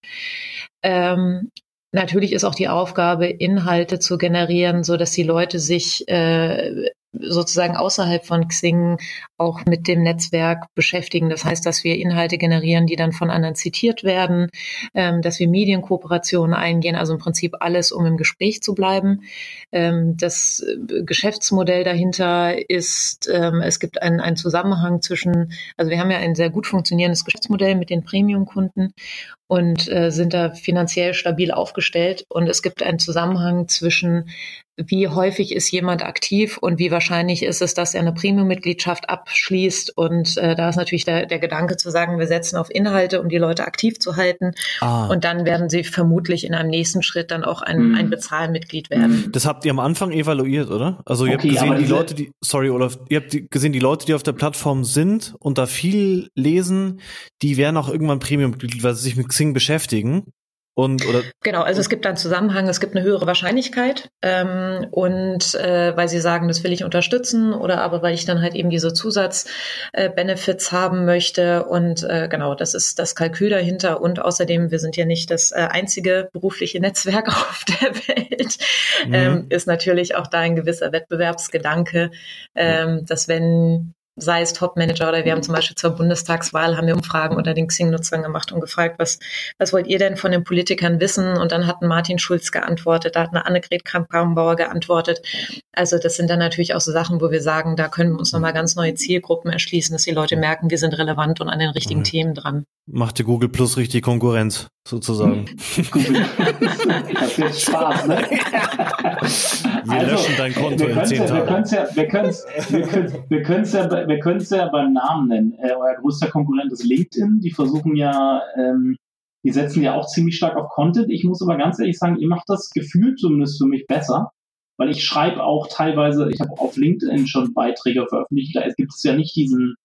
Ähm, Natürlich ist auch die Aufgabe, Inhalte zu generieren, so dass die Leute sich äh, sozusagen außerhalb von Xing auch mit dem Netzwerk beschäftigen. Das heißt, dass wir Inhalte generieren, die dann von anderen zitiert werden, ähm, dass wir Medienkooperationen eingehen, also im Prinzip alles, um im Gespräch zu bleiben. Ähm, das äh, Geschäftsmodell dahinter ist, ähm, es gibt einen, einen Zusammenhang zwischen, also wir haben ja ein sehr gut funktionierendes Geschäftsmodell mit den Premium-Kunden und äh, sind da finanziell stabil aufgestellt. Und es gibt einen Zusammenhang zwischen wie häufig ist jemand aktiv und wie wahrscheinlich ist es, dass er eine Premium-Mitgliedschaft ab abschließt. Und äh, da ist natürlich der, der Gedanke zu sagen, wir setzen auf Inhalte, um die Leute aktiv zu halten. Ah. Und dann werden sie vermutlich in einem nächsten Schritt dann auch ein, mhm. ein Bezahlmitglied werden. Das habt ihr am Anfang evaluiert, oder? Also ihr okay, habt gesehen, die Leute, die, sorry Olaf, ihr habt gesehen, die Leute, die auf der Plattform sind und da viel lesen, die werden auch irgendwann Premium-Mitglied, weil sie sich mit Xing beschäftigen. Und, oder genau, also es gibt einen Zusammenhang, es gibt eine höhere Wahrscheinlichkeit ähm, und äh, weil sie sagen, das will ich unterstützen oder aber weil ich dann halt eben diese Zusatzbenefits äh, haben möchte. Und äh, genau, das ist das Kalkül dahinter. Und außerdem, wir sind ja nicht das äh, einzige berufliche Netzwerk auf der Welt, mhm. ähm, ist natürlich auch da ein gewisser Wettbewerbsgedanke, ähm, dass wenn sei es Top-Manager oder wir haben zum Beispiel zur Bundestagswahl haben wir Umfragen unter den Xing-Nutzern gemacht und gefragt, was, was wollt ihr denn von den Politikern wissen? Und dann hat Martin Schulz geantwortet, da hat eine Annegret Kramp-Karrenbauer geantwortet. Also das sind dann natürlich auch so Sachen, wo wir sagen, da können wir uns nochmal ganz neue Zielgruppen erschließen, dass die Leute merken, wir sind relevant und an den richtigen mhm. Themen dran. Machte Google Plus richtig Konkurrenz, sozusagen. das wird Spaß, ne? Wir also, löschen dein Konto in zehn Tagen. Wir können es ja, wir können's, wir wir können's ja, wir können's ja beim Namen nennen. Äh, euer größter Konkurrent ist LinkedIn. Die versuchen ja, ähm, die setzen ja auch ziemlich stark auf Content. Ich muss aber ganz ehrlich sagen, ihr macht das Gefühl zumindest für mich besser, weil ich schreibe auch teilweise, ich habe auf LinkedIn schon Beiträge veröffentlicht. Da gibt es ja nicht diesen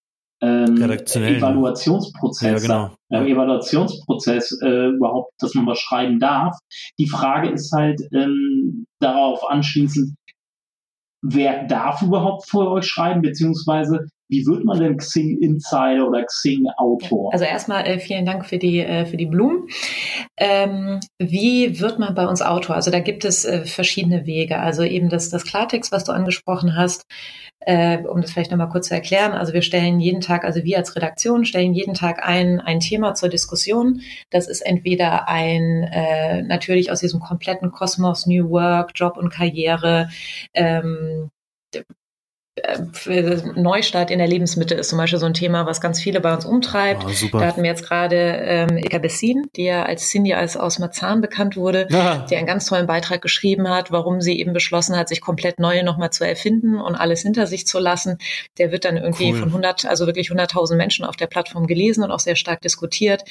ähm, Evaluationsprozess, ja, genau. äh, Evaluationsprozess äh, überhaupt, dass man was schreiben darf. Die Frage ist halt ähm, darauf anschließend, wer darf überhaupt vor euch schreiben, beziehungsweise wie wird man denn Xing Insider oder Xing Autor? Also erstmal äh, vielen Dank für die, äh, für die Blumen. Ähm, wie wird man bei uns Autor? Also da gibt es äh, verschiedene Wege. Also eben das, das Klartext, was du angesprochen hast, äh, um das vielleicht nochmal kurz zu erklären. Also wir stellen jeden Tag, also wir als Redaktion stellen jeden Tag ein, ein Thema zur Diskussion. Das ist entweder ein, äh, natürlich aus diesem kompletten Kosmos New Work, Job und Karriere, ähm, äh, Neustart in der Lebensmitte ist zum Beispiel so ein Thema, was ganz viele bei uns umtreibt. Oh, da hatten wir jetzt gerade ähm, Ilka Bessin, die ja als Cindy als aus Marzahn bekannt wurde, ja. die einen ganz tollen Beitrag geschrieben hat, warum sie eben beschlossen hat, sich komplett neu nochmal zu erfinden und alles hinter sich zu lassen. Der wird dann irgendwie cool. von 100, also wirklich 100.000 Menschen auf der Plattform gelesen und auch sehr stark diskutiert.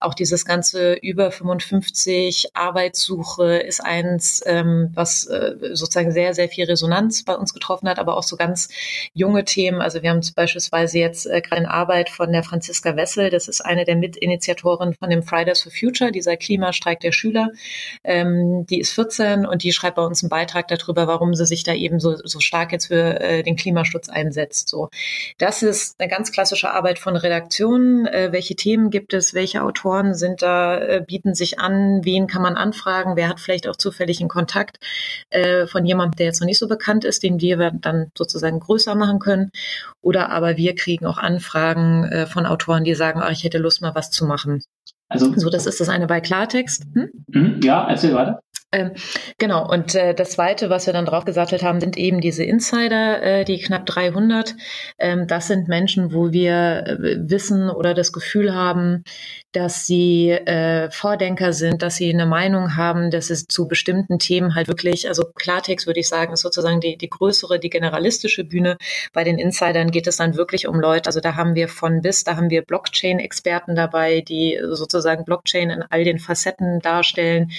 Auch dieses ganze über 55 Arbeitssuche ist eins, ähm, was äh, sozusagen sehr, sehr viel Resonanz bei uns getroffen hat, aber auch so ganz junge Themen. Also wir haben beispielsweise jetzt äh, gerade in Arbeit von der Franziska Wessel, das ist eine der Mitinitiatoren von dem Fridays for Future, dieser Klimastreik der Schüler. Ähm, die ist 14 und die schreibt bei uns einen Beitrag darüber, warum sie sich da eben so, so stark jetzt für äh, den Klimaschutz einsetzt. So, das ist eine ganz klassische Arbeit von Redaktionen. Äh, welche Themen gibt es? Welche Autoren sind da, äh, bieten sich an? Wen kann man anfragen? Wer hat vielleicht auch zufällig einen Kontakt äh, von jemandem, der jetzt noch nicht so bekannt ist, den wir dann sozusagen sozusagen größer machen können. Oder aber wir kriegen auch Anfragen äh, von Autoren, die sagen, ach, ich hätte Lust mal was zu machen. Also, so, das ist das eine bei Klartext. Hm? Mhm, ja, erzähl weiter. Ähm, genau, und äh, das Zweite, was wir dann drauf gesattelt haben, sind eben diese Insider, äh, die knapp 300. Ähm, das sind Menschen, wo wir äh, wissen oder das Gefühl haben, dass sie äh, Vordenker sind, dass sie eine Meinung haben, dass es zu bestimmten Themen halt wirklich, also Klartext würde ich sagen, ist sozusagen die, die größere, die generalistische Bühne. Bei den Insidern geht es dann wirklich um Leute, also da haben wir von bis, da haben wir Blockchain-Experten dabei, die sozusagen Blockchain in all den Facetten darstellen.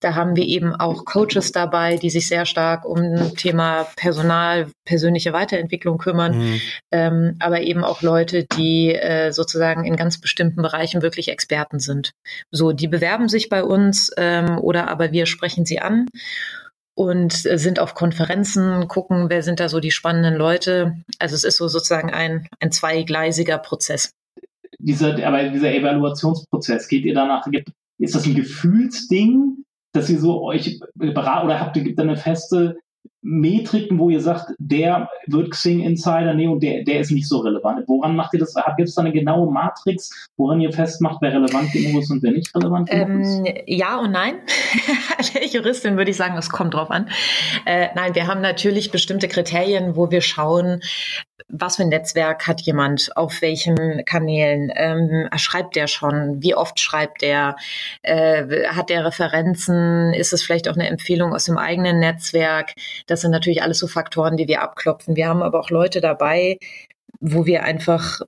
Da haben wir eben auch Coaches dabei, die sich sehr stark um Thema Personal, persönliche Weiterentwicklung kümmern, mhm. ähm, aber eben auch Leute, die äh, sozusagen in ganz bestimmten Bereichen wirklich Experten sind. So, die bewerben sich bei uns ähm, oder aber wir sprechen sie an und sind auf Konferenzen, gucken, wer sind da so die spannenden Leute. Also es ist so sozusagen ein, ein zweigleisiger Prozess. Dieser, aber dieser Evaluationsprozess, geht ihr danach, ist das ein Gefühlsding? Dass ihr so euch beraten oder habt ihr gibt eine feste Metriken, wo ihr sagt, der wird Xing Insider nehmen und der, der ist nicht so relevant. Woran macht ihr das? Gibt es da eine genaue Matrix, woran ihr festmacht, wer relevant genug ist und wer nicht relevant genug ähm, ist? Ja und nein. Als Juristin würde ich sagen, es kommt drauf an. Äh, nein, wir haben natürlich bestimmte Kriterien, wo wir schauen, was für ein Netzwerk hat jemand, auf welchen Kanälen, ähm, schreibt der schon, wie oft schreibt der, äh, hat der Referenzen, ist es vielleicht auch eine Empfehlung aus dem eigenen Netzwerk. Das sind natürlich alles so Faktoren, die wir abklopfen. Wir haben aber auch Leute dabei, wo wir einfach,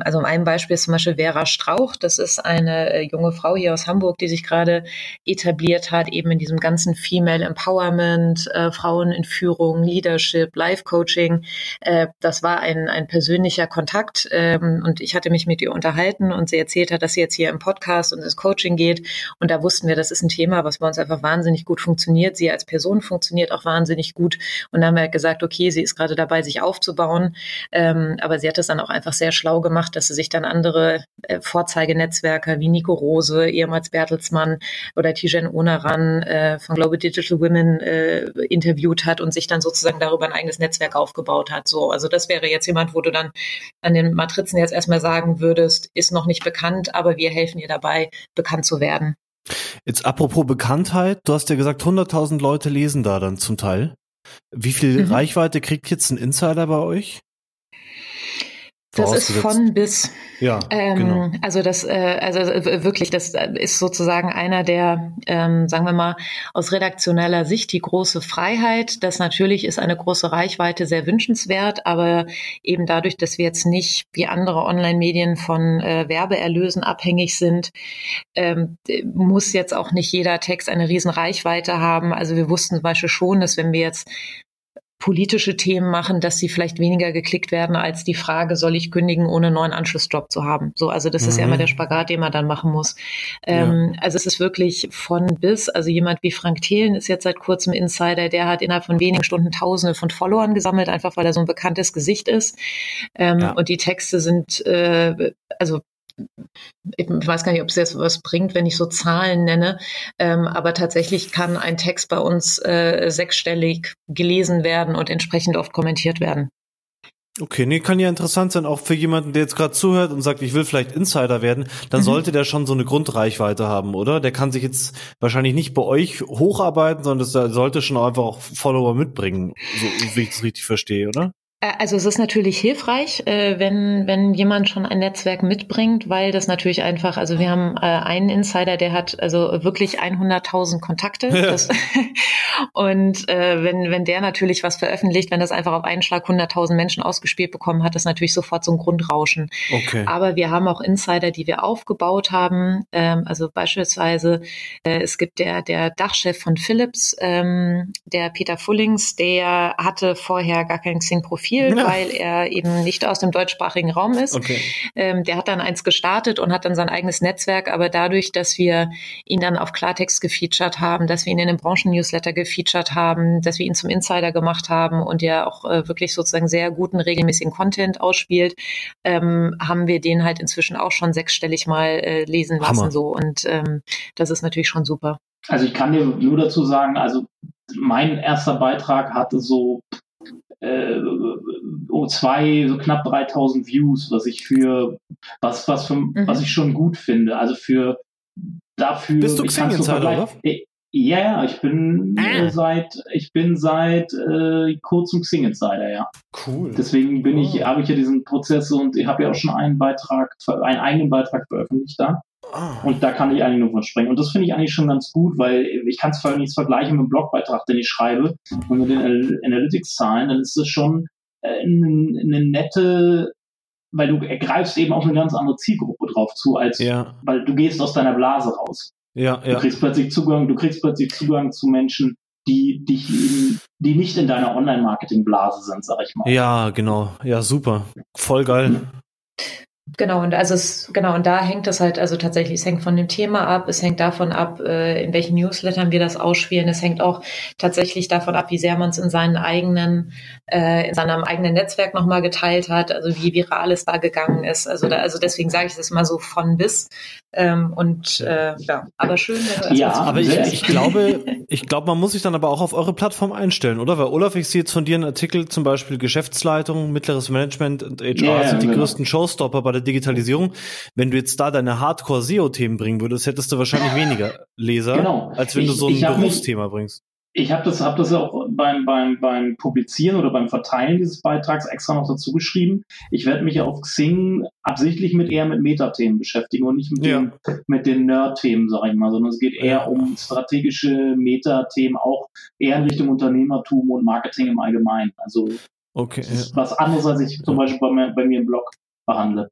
also ein Beispiel ist zum Beispiel Vera Strauch, das ist eine äh, junge Frau hier aus Hamburg, die sich gerade etabliert hat, eben in diesem ganzen Female Empowerment, äh, Frauen in Führung, Leadership, Life Coaching. Äh, das war ein, ein persönlicher Kontakt ähm, und ich hatte mich mit ihr unterhalten und sie erzählt hat, dass sie jetzt hier im Podcast und ins Coaching geht und da wussten wir, das ist ein Thema, was bei uns einfach wahnsinnig gut funktioniert. Sie als Person funktioniert auch wahnsinnig gut und dann haben wir gesagt, okay, sie ist gerade dabei, sich aufzubauen, ähm, aber sie hat es dann auch einfach sehr schlau gemacht, dass sie sich dann andere äh, Vorzeigenetzwerke wie Nico Rose, ehemals Bertelsmann oder Tijen Onaran äh, von Global Digital Women äh, interviewt hat und sich dann sozusagen darüber ein eigenes Netzwerk aufgebaut hat. So, also das wäre jetzt jemand, wo du dann an den Matrizen jetzt erstmal sagen würdest, ist noch nicht bekannt, aber wir helfen ihr dabei, bekannt zu werden. Jetzt apropos Bekanntheit, du hast ja gesagt, 100.000 Leute lesen da dann zum Teil. Wie viel mhm. Reichweite kriegt jetzt ein Insider bei euch? Das ist von bis. Ja, ähm, genau. Also das, äh, also äh, wirklich, das äh, ist sozusagen einer der, ähm, sagen wir mal, aus redaktioneller Sicht die große Freiheit. Das natürlich ist eine große Reichweite sehr wünschenswert, aber eben dadurch, dass wir jetzt nicht wie andere Online-Medien von äh, Werbeerlösen abhängig sind, ähm, muss jetzt auch nicht jeder Text eine riesen Reichweite haben. Also wir wussten zum Beispiel schon, dass wenn wir jetzt politische Themen machen, dass sie vielleicht weniger geklickt werden als die Frage, soll ich kündigen, ohne einen neuen Anschlussjob zu haben? So, also das mhm. ist ja immer mhm. der Spagat, den man dann machen muss. Ähm, ja. Also es ist wirklich von bis. Also jemand wie Frank Thelen ist jetzt seit kurzem Insider, der hat innerhalb von wenigen Stunden Tausende von Followern gesammelt, einfach weil er so ein bekanntes Gesicht ist. Ähm, ja. Und die Texte sind äh, also ich weiß gar nicht, ob es jetzt was bringt, wenn ich so Zahlen nenne, ähm, aber tatsächlich kann ein Text bei uns äh, sechsstellig gelesen werden und entsprechend oft kommentiert werden. Okay, nee, kann ja interessant sein, auch für jemanden, der jetzt gerade zuhört und sagt, ich will vielleicht Insider werden, dann mhm. sollte der schon so eine Grundreichweite haben, oder? Der kann sich jetzt wahrscheinlich nicht bei euch hocharbeiten, sondern das sollte schon einfach auch Follower mitbringen, so wie ich das richtig verstehe, oder? Äh, also es ist natürlich hilfreich, äh, wenn, wenn jemand schon ein Netzwerk mitbringt, weil das natürlich einfach, also wir haben äh, einen Insider, der hat also wirklich 100.000 Kontakte. Ja. Das, und wenn, wenn der natürlich was veröffentlicht, wenn das einfach auf einen Schlag 100.000 Menschen ausgespielt bekommen, hat das natürlich sofort so ein Grundrauschen. Okay. Aber wir haben auch Insider, die wir aufgebaut haben. Ähm, also beispielsweise, es gibt der, der Dachchef von Philips, ähm, der Peter Fullings, der hatte vorher gar kein Xing-Profil viel, ja. weil er eben nicht aus dem deutschsprachigen Raum ist. Okay. Ähm, der hat dann eins gestartet und hat dann sein eigenes Netzwerk, aber dadurch, dass wir ihn dann auf Klartext gefeatured haben, dass wir ihn in einem Branchen-Newsletter gefeatured haben, dass wir ihn zum Insider gemacht haben und er auch äh, wirklich sozusagen sehr guten, regelmäßigen Content ausspielt, ähm, haben wir den halt inzwischen auch schon sechsstellig mal äh, lesen lassen. Hammer. So und ähm, das ist natürlich schon super. Also ich kann dir nur dazu sagen, also mein erster Beitrag hatte so äh, um zwei, so knapp 3000 Views, was ich für, was, was, für, mhm. was ich schon gut finde. Also für, dafür. Bist du Xing Insider, oder? Äh, ja, ja, ich bin ah. äh, seit, ich bin seit äh, kurzem Xing Insider, ja. Cool. Deswegen bin oh. ich, habe ich ja diesen Prozess und ich habe ja auch schon einen Beitrag, einen eigenen Beitrag veröffentlicht da. Und da kann ich eigentlich nur von springen. Und das finde ich eigentlich schon ganz gut, weil ich kann es vor allem nichts vergleichen mit dem Blogbeitrag, den ich schreibe. Und mit den Analytics-Zahlen, dann ist es schon äh, eine, eine nette, weil du ergreifst eben auch eine ganz andere Zielgruppe drauf zu, als ja. weil du gehst aus deiner Blase raus. Ja, ja. Du kriegst plötzlich Zugang, du kriegst plötzlich Zugang zu Menschen, die dich eben, die nicht in deiner Online-Marketing-Blase sind, sag ich mal. Ja, genau. Ja, super. Voll geil. Genau, und also es, genau, und da hängt es halt, also tatsächlich, es hängt von dem Thema ab, es hängt davon ab, äh, in welchen Newslettern wir das ausspielen, es hängt auch tatsächlich davon ab, wie sehr man es in seinen eigenen, äh, in seinem eigenen Netzwerk nochmal geteilt hat, also wie viral es da gegangen ist. Also da, also deswegen sage ich das mal so von bis. Ähm, und äh, ja, aber schön. Wenn du ja, aber ich, ich glaube, ich glaube, man muss sich dann aber auch auf eure Plattform einstellen, oder? Weil Olaf, ich sehe jetzt von dir einen Artikel, zum Beispiel Geschäftsleitung, mittleres Management und HR yeah, sind die genau. größten Showstopper bei der Digitalisierung. Wenn du jetzt da deine Hardcore-SEO-Themen bringen würdest, hättest du wahrscheinlich weniger Leser, genau. als wenn ich, du so ein Berufsthema mich, bringst. Ich habe das, hab das auch beim, beim, beim Publizieren oder beim Verteilen dieses Beitrags extra noch dazu geschrieben. Ich werde mich auf Xing absichtlich mit eher mit Metathemen beschäftigen und nicht mit ja. den, mit den Nerd-Themen, sage ich mal, sondern es geht eher ja. um strategische Metathemen, auch eher in Richtung Unternehmertum und Marketing im Allgemeinen. Also Okay. Das ist was anderes, als ich zum Beispiel bei, bei mir im Blog behandle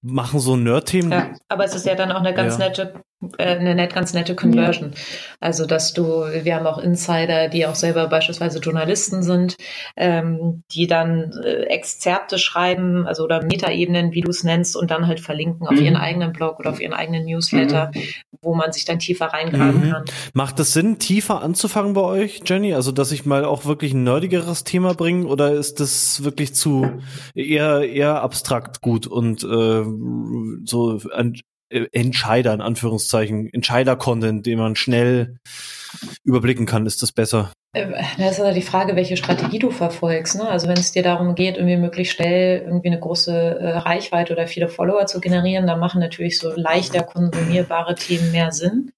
machen so Nerd-Themen. Ja, aber es ist ja dann auch eine ganz ja. nette eine net, ganz nette Conversion. Also, dass du, wir haben auch Insider, die auch selber beispielsweise Journalisten sind, ähm, die dann äh, Exzerpte schreiben, also oder Metaebenen, wie du es nennst, und dann halt verlinken auf mhm. ihren eigenen Blog oder auf ihren eigenen Newsletter, mhm. wo man sich dann tiefer reingraben mhm. kann. Macht es Sinn, tiefer anzufangen bei euch, Jenny? Also, dass ich mal auch wirklich ein nerdigeres Thema bringe oder ist das wirklich zu eher, eher abstrakt gut und äh, so an, äh, Entscheider, in Anführungszeichen, Entscheider-Content, den man schnell überblicken kann, ist das besser? Ähm, das ist also die Frage, welche Strategie du verfolgst. Ne? Also wenn es dir darum geht, irgendwie möglichst schnell irgendwie eine große äh, Reichweite oder viele Follower zu generieren, dann machen natürlich so leichter konsumierbare Themen mehr Sinn.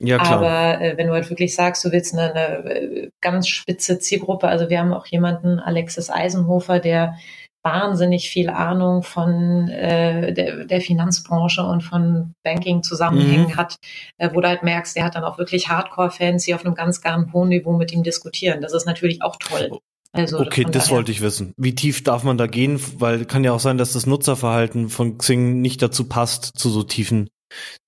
Ja, klar. Aber äh, wenn du halt wirklich sagst, du willst eine, eine äh, ganz spitze Zielgruppe, also wir haben auch jemanden, Alexis Eisenhofer, der wahnsinnig viel Ahnung von äh, der, der Finanzbranche und von Banking-Zusammenhängen mhm. hat, äh, wo du halt merkst, der hat dann auch wirklich Hardcore-Fans, die auf einem ganz, ganz hohen Niveau mit ihm diskutieren. Das ist natürlich auch toll. Also okay, das daher. wollte ich wissen. Wie tief darf man da gehen? Weil kann ja auch sein, dass das Nutzerverhalten von Xing nicht dazu passt, zu so tiefen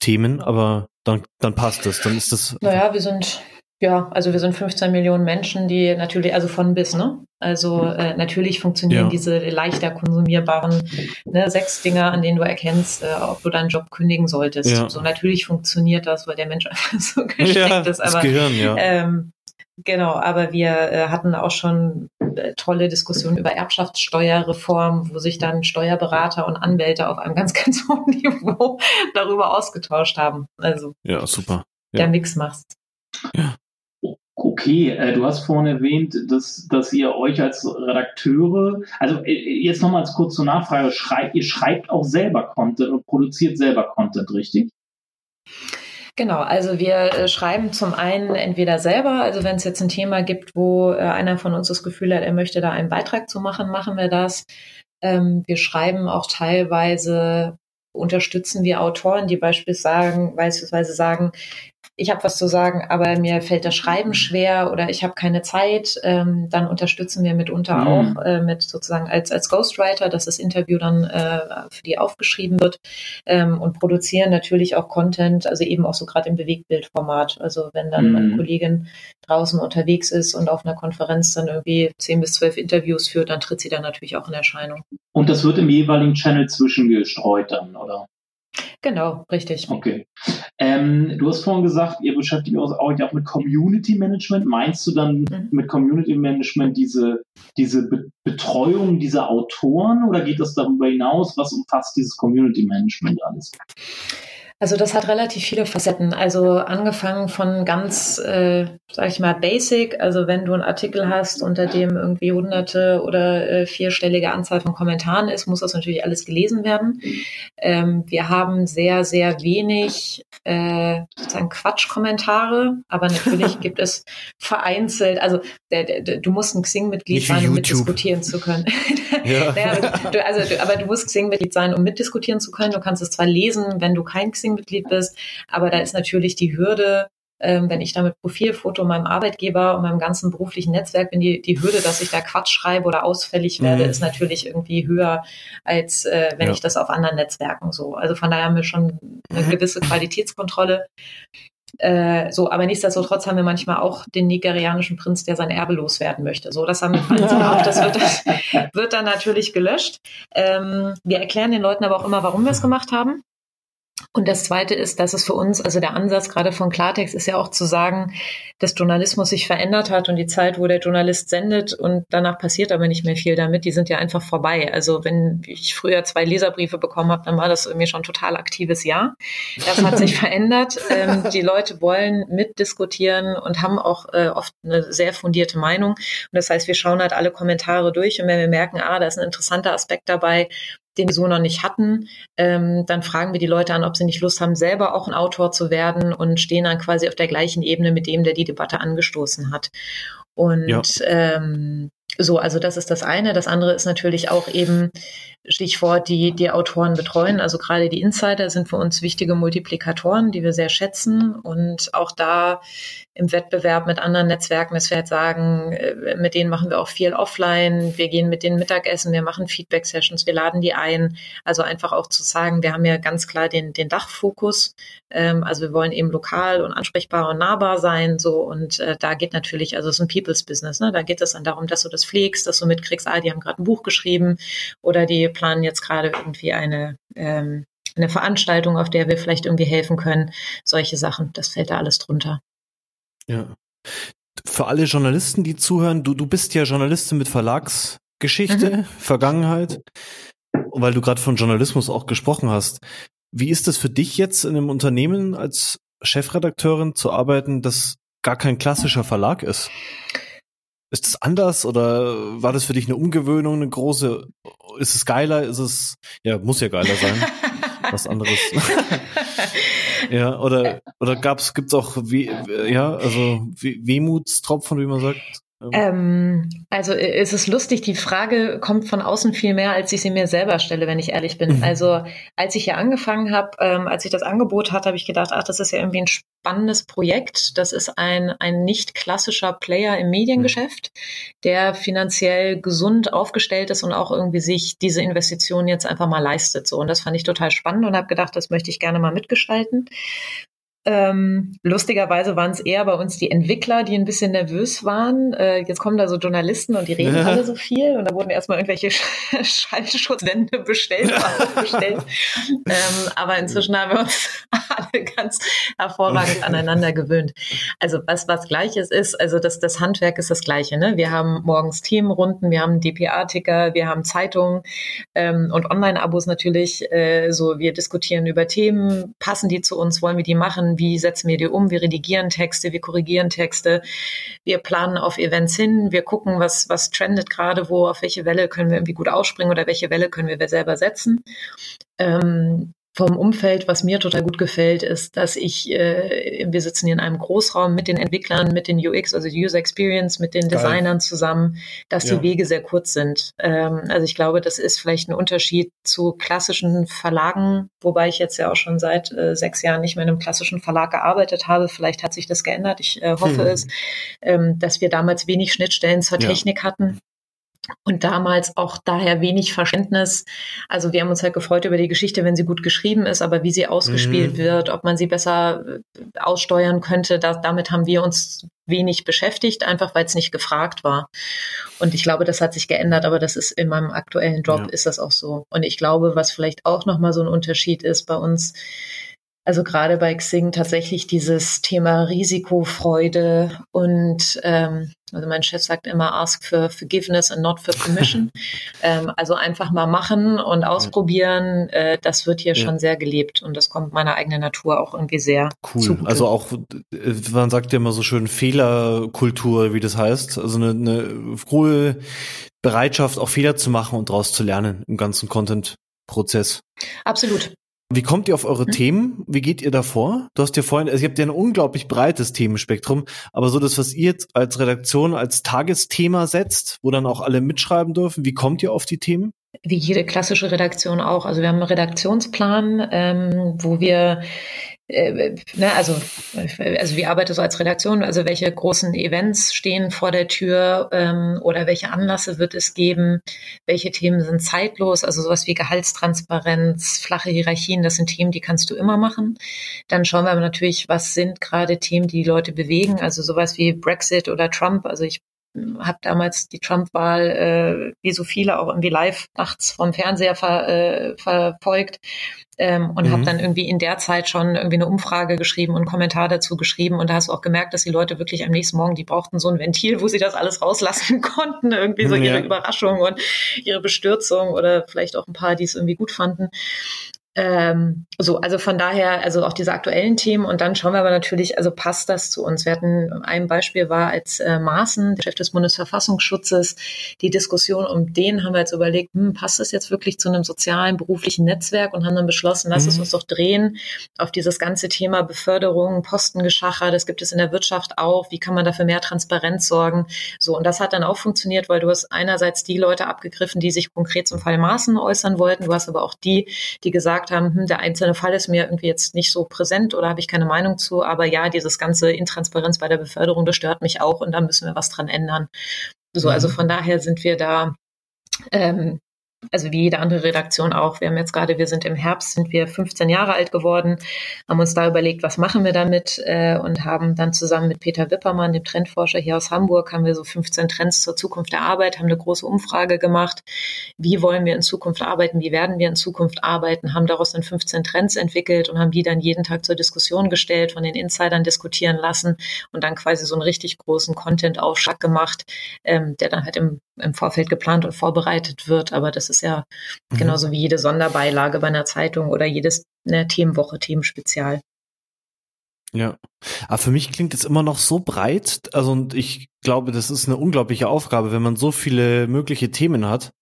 Themen, aber dann, dann passt es. Dann ist das. Naja, wir sind ja, also wir sind 15 Millionen Menschen, die natürlich, also von bis, ne? Also äh, natürlich funktionieren ja. diese leichter konsumierbaren ne, sechs Dinger, an denen du erkennst, äh, ob du deinen Job kündigen solltest. Ja. So natürlich funktioniert das, weil der Mensch einfach so gesteckt ja, ist. Aber, das Gehirn, ja. Ähm, Genau, aber wir äh, hatten auch schon äh, tolle Diskussionen über Erbschaftssteuerreform, wo sich dann Steuerberater und Anwälte auf einem ganz, ganz hohen Niveau darüber ausgetauscht haben. Also ja, super. Ja. Der Mix machst. Ja. Okay, äh, du hast vorhin erwähnt, dass, dass ihr euch als Redakteure, also äh, jetzt nochmal als kurze Nachfrage, schreibt, ihr schreibt auch selber Content und produziert selber Content, richtig? Genau, also wir äh, schreiben zum einen entweder selber, also wenn es jetzt ein Thema gibt, wo äh, einer von uns das Gefühl hat, er möchte da einen Beitrag zu machen, machen wir das. Ähm, wir schreiben auch teilweise unterstützen wir Autoren, die beispielsweise sagen, ich habe was zu sagen, aber mir fällt das Schreiben schwer oder ich habe keine Zeit, ähm, dann unterstützen wir mitunter mhm. auch äh, mit sozusagen als, als Ghostwriter, dass das Interview dann äh, für die aufgeschrieben wird ähm, und produzieren natürlich auch Content, also eben auch so gerade im Bewegtbildformat. Also wenn dann mhm. eine Kollegin draußen unterwegs ist und auf einer Konferenz dann irgendwie zehn bis zwölf Interviews führt, dann tritt sie dann natürlich auch in Erscheinung. Und das wird im jeweiligen Channel zwischengestreut dann, oder? Genau, richtig. Okay. Ähm, du hast vorhin gesagt, ihr beschäftigt euch auch mit Community Management. Meinst du dann mhm. mit Community Management diese, diese Be Betreuung dieser Autoren oder geht das darüber hinaus? Was umfasst dieses Community Management alles? Also das hat relativ viele Facetten. Also angefangen von ganz, äh, sag ich mal, basic. Also wenn du einen Artikel hast, unter dem irgendwie hunderte oder äh, vierstellige Anzahl von Kommentaren ist, muss das natürlich alles gelesen werden. Ähm, wir haben sehr, sehr wenig äh, sozusagen Quatschkommentare, aber natürlich gibt es vereinzelt, also der, der, du musst ein Xing-Mitglied sein, um mitdiskutieren zu können. Ja. naja, du, also, du, aber du musst Xing-Mitglied sein, um mitdiskutieren zu können. Du kannst es zwar lesen, wenn du kein Xing Marketingmitglied bist. Aber da ist natürlich die Hürde, ähm, wenn ich da mit Profilfoto meinem Arbeitgeber und meinem ganzen beruflichen Netzwerk bin, die, die Hürde, dass ich da Quatsch schreibe oder ausfällig werde, mhm. ist natürlich irgendwie höher, als äh, wenn ja. ich das auf anderen Netzwerken so. Also von daher haben wir schon eine mhm. gewisse Qualitätskontrolle. Äh, so, aber nichtsdestotrotz haben wir manchmal auch den nigerianischen Prinz, der sein Erbe loswerden möchte. So, das haben wir auch. Das wird, das wird dann natürlich gelöscht. Ähm, wir erklären den Leuten aber auch immer, warum wir es gemacht haben. Und das Zweite ist, dass es für uns, also der Ansatz gerade von Klartext ist ja auch zu sagen, dass Journalismus sich verändert hat und die Zeit, wo der Journalist sendet und danach passiert aber nicht mehr viel damit, die sind ja einfach vorbei. Also wenn ich früher zwei Leserbriefe bekommen habe, dann war das irgendwie schon ein total aktives Jahr. Das hat sich verändert. Ähm, die Leute wollen mitdiskutieren und haben auch äh, oft eine sehr fundierte Meinung. Und das heißt, wir schauen halt alle Kommentare durch und wenn wir merken, ah, da ist ein interessanter Aspekt dabei, den wir so noch nicht hatten. Ähm, dann fragen wir die Leute an, ob sie nicht Lust haben, selber auch ein Autor zu werden und stehen dann quasi auf der gleichen Ebene mit dem, der die Debatte angestoßen hat. Und ja. ähm, so, also das ist das eine. Das andere ist natürlich auch eben Stichwort, die die Autoren betreuen. Also gerade die Insider sind für uns wichtige Multiplikatoren, die wir sehr schätzen. Und auch da im Wettbewerb mit anderen Netzwerken, dass wir halt sagen, äh, mit denen machen wir auch viel offline, wir gehen mit denen Mittagessen, wir machen Feedback-Sessions, wir laden die ein. Also einfach auch zu sagen, wir haben ja ganz klar den, den Dachfokus. Ähm, also wir wollen eben lokal und ansprechbar und nahbar sein. So und äh, da geht natürlich, also es ist ein People's Business, ne? Da geht es dann darum, dass du das pflegst, dass du mitkriegst, ah, die haben gerade ein Buch geschrieben oder die planen jetzt gerade irgendwie eine ähm, eine Veranstaltung, auf der wir vielleicht irgendwie helfen können. Solche Sachen, das fällt da alles drunter. Ja. Für alle Journalisten, die zuhören, du, du bist ja Journalistin mit Verlagsgeschichte, mhm. Vergangenheit. Und weil du gerade von Journalismus auch gesprochen hast, wie ist es für dich jetzt in einem Unternehmen als Chefredakteurin zu arbeiten, das gar kein klassischer Verlag ist? Ist es anders oder war das für dich eine Umgewöhnung, eine große? Ist es geiler? Ist es, ja, muss ja geiler sein. was anderes. ja, oder, oder gab's, gibt's auch, wie, ja, also Wehmutstropfen, wie man sagt? Ähm, also äh, es ist lustig, die Frage kommt von außen viel mehr, als ich sie mir selber stelle, wenn ich ehrlich bin. Mhm. Also als ich hier angefangen habe, ähm, als ich das Angebot hatte, habe ich gedacht, ach, das ist ja irgendwie ein spannendes Projekt. Das ist ein, ein nicht klassischer Player im Mediengeschäft, der finanziell gesund aufgestellt ist und auch irgendwie sich diese Investition jetzt einfach mal leistet. So und das fand ich total spannend und habe gedacht, das möchte ich gerne mal mitgestalten. Ähm, lustigerweise waren es eher bei uns die Entwickler, die ein bisschen nervös waren. Äh, jetzt kommen da so Journalisten und die reden ja. alle so viel und da wurden erstmal irgendwelche Schallschutzwände bestellt. bestellt. ähm, aber inzwischen haben wir uns alle ganz hervorragend aneinander gewöhnt. Also was was Gleiches ist, also das, das Handwerk ist das Gleiche. Ne? Wir haben morgens Themenrunden, wir haben DPA-Ticker, wir haben Zeitungen ähm, und Online-Abos natürlich. Äh, so wir diskutieren über Themen, passen die zu uns, wollen wir die machen? Wie setzen wir die um, wir redigieren Texte, wir korrigieren Texte, wir planen auf Events hin, wir gucken, was, was trendet gerade, wo, auf welche Welle können wir irgendwie gut ausspringen oder welche Welle können wir selber setzen. Ähm, vom Umfeld, was mir total gut gefällt, ist, dass ich, äh, wir sitzen hier in einem Großraum mit den Entwicklern, mit den UX, also User Experience, mit den Designern Geil. zusammen, dass ja. die Wege sehr kurz sind. Ähm, also ich glaube, das ist vielleicht ein Unterschied zu klassischen Verlagen, wobei ich jetzt ja auch schon seit äh, sechs Jahren nicht mehr in einem klassischen Verlag gearbeitet habe. Vielleicht hat sich das geändert. Ich äh, hoffe hm. es, ähm, dass wir damals wenig Schnittstellen zur ja. Technik hatten und damals auch daher wenig Verständnis. Also wir haben uns halt gefreut über die Geschichte, wenn sie gut geschrieben ist, aber wie sie ausgespielt mhm. wird, ob man sie besser äh, aussteuern könnte, da, damit haben wir uns wenig beschäftigt, einfach weil es nicht gefragt war. Und ich glaube, das hat sich geändert, aber das ist in meinem aktuellen Job ja. ist das auch so. Und ich glaube, was vielleicht auch nochmal so ein Unterschied ist bei uns, also gerade bei Xing tatsächlich dieses Thema Risikofreude und ähm, also mein Chef sagt immer, ask for forgiveness and not for permission. ähm, also einfach mal machen und ausprobieren. Äh, das wird hier ja. schon sehr gelebt und das kommt meiner eigenen Natur auch irgendwie sehr cool. Zugute. Also auch, äh, man sagt ja immer so schön Fehlerkultur, wie das heißt. Also eine, eine hohe Bereitschaft, auch Fehler zu machen und daraus zu lernen im ganzen Content-Prozess. Absolut. Wie kommt ihr auf eure hm? Themen? Wie geht ihr davor? Du hast ja vorhin, also ihr habt ja ein unglaublich breites Themenspektrum, aber so das, was ihr jetzt als Redaktion als Tagesthema setzt, wo dann auch alle mitschreiben dürfen, wie kommt ihr auf die Themen? Wie jede klassische Redaktion auch. Also wir haben einen Redaktionsplan, ähm, wo wir äh, ne, also, also wie arbeitet so als Redaktion? Also welche großen Events stehen vor der Tür ähm, oder welche Anlasse wird es geben? Welche Themen sind zeitlos? Also sowas wie Gehaltstransparenz, flache Hierarchien, das sind Themen, die kannst du immer machen. Dann schauen wir aber natürlich, was sind gerade Themen, die die Leute bewegen? Also sowas wie Brexit oder Trump. Also ich habe damals die Trump-Wahl, äh, wie so viele, auch irgendwie live nachts vom Fernseher ver, äh, verfolgt ähm, und mhm. habe dann irgendwie in der Zeit schon irgendwie eine Umfrage geschrieben und einen Kommentar dazu geschrieben und da hast du auch gemerkt, dass die Leute wirklich am nächsten Morgen, die brauchten so ein Ventil, wo sie das alles rauslassen konnten, irgendwie so ihre Überraschung und ihre Bestürzung oder vielleicht auch ein paar, die es irgendwie gut fanden. Ähm, so, also von daher, also auch diese aktuellen Themen und dann schauen wir aber natürlich, also passt das zu uns? Wir hatten ein Beispiel war als äh, Maaßen, der Chef des Bundesverfassungsschutzes, die Diskussion um den haben wir jetzt überlegt, hm, passt das jetzt wirklich zu einem sozialen, beruflichen Netzwerk und haben dann beschlossen, lass mhm. es uns doch drehen auf dieses ganze Thema Beförderung, Postengeschacher, das gibt es in der Wirtschaft auch, wie kann man dafür mehr Transparenz sorgen? So, und das hat dann auch funktioniert, weil du hast einerseits die Leute abgegriffen, die sich konkret zum Fall Maaßen äußern wollten, du hast aber auch die, die gesagt gesagt haben, hm, der einzelne Fall ist mir irgendwie jetzt nicht so präsent oder habe ich keine Meinung zu, aber ja, dieses ganze Intransparenz bei der Beförderung, das stört mich auch und da müssen wir was dran ändern. So, also mhm. von daher sind wir da ähm, also wie jede andere Redaktion auch. Wir haben jetzt gerade, wir sind im Herbst, sind wir 15 Jahre alt geworden, haben uns da überlegt, was machen wir damit äh, und haben dann zusammen mit Peter Wippermann, dem Trendforscher hier aus Hamburg, haben wir so 15 Trends zur Zukunft der Arbeit, haben eine große Umfrage gemacht. Wie wollen wir in Zukunft arbeiten? Wie werden wir in Zukunft arbeiten? Haben daraus dann 15 Trends entwickelt und haben die dann jeden Tag zur Diskussion gestellt, von den Insidern diskutieren lassen und dann quasi so einen richtig großen Content-Aufschlag gemacht, ähm, der dann halt im, im Vorfeld geplant und vorbereitet wird. Aber das ist ja mhm. genauso wie jede Sonderbeilage bei einer Zeitung oder jedes eine Themenwoche, Themenspezial. Ja, aber für mich klingt es immer noch so breit. Also und ich glaube, das ist eine unglaubliche Aufgabe, wenn man so viele mögliche Themen hat,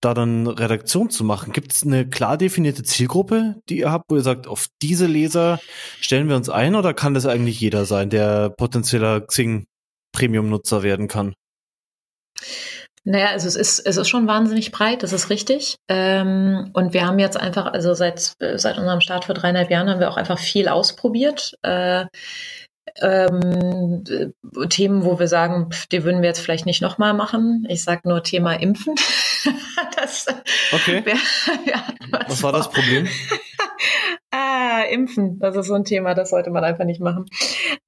da dann Redaktion zu machen. Gibt es eine klar definierte Zielgruppe, die ihr habt, wo ihr sagt, auf diese Leser stellen wir uns ein oder kann das eigentlich jeder sein, der potenzieller Xing Premium-Nutzer werden kann? Naja, also es ist, es ist schon wahnsinnig breit, das ist richtig. Ähm, und wir haben jetzt einfach, also seit, seit unserem Start vor dreieinhalb Jahren haben wir auch einfach viel ausprobiert. Äh, ähm, Themen, wo wir sagen, pff, die würden wir jetzt vielleicht nicht nochmal machen. Ich sage nur Thema Impfen. das, okay. Wär, was, was war das Problem? Ah, Impfen, das ist so ein Thema, das sollte man einfach nicht machen.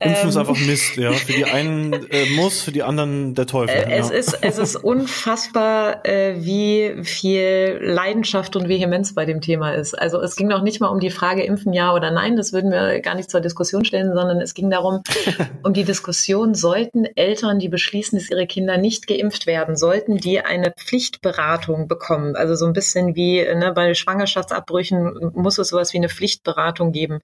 Impfen ähm, ist einfach Mist, ja. Für die einen äh, muss, für die anderen der Teufel. Äh, es, ist, es ist unfassbar, äh, wie viel Leidenschaft und Vehemenz bei dem Thema ist. Also es ging noch nicht mal um die Frage Impfen ja oder nein, das würden wir gar nicht zur Diskussion stellen, sondern es ging darum, um die Diskussion, sollten Eltern, die beschließen, dass ihre Kinder nicht geimpft werden, sollten die eine Pflichtberatung bekommen. Also so ein bisschen wie ne, bei Schwangerschaftsabbrüchen muss es sowas wie eine Pflicht Pflichtberatung geben.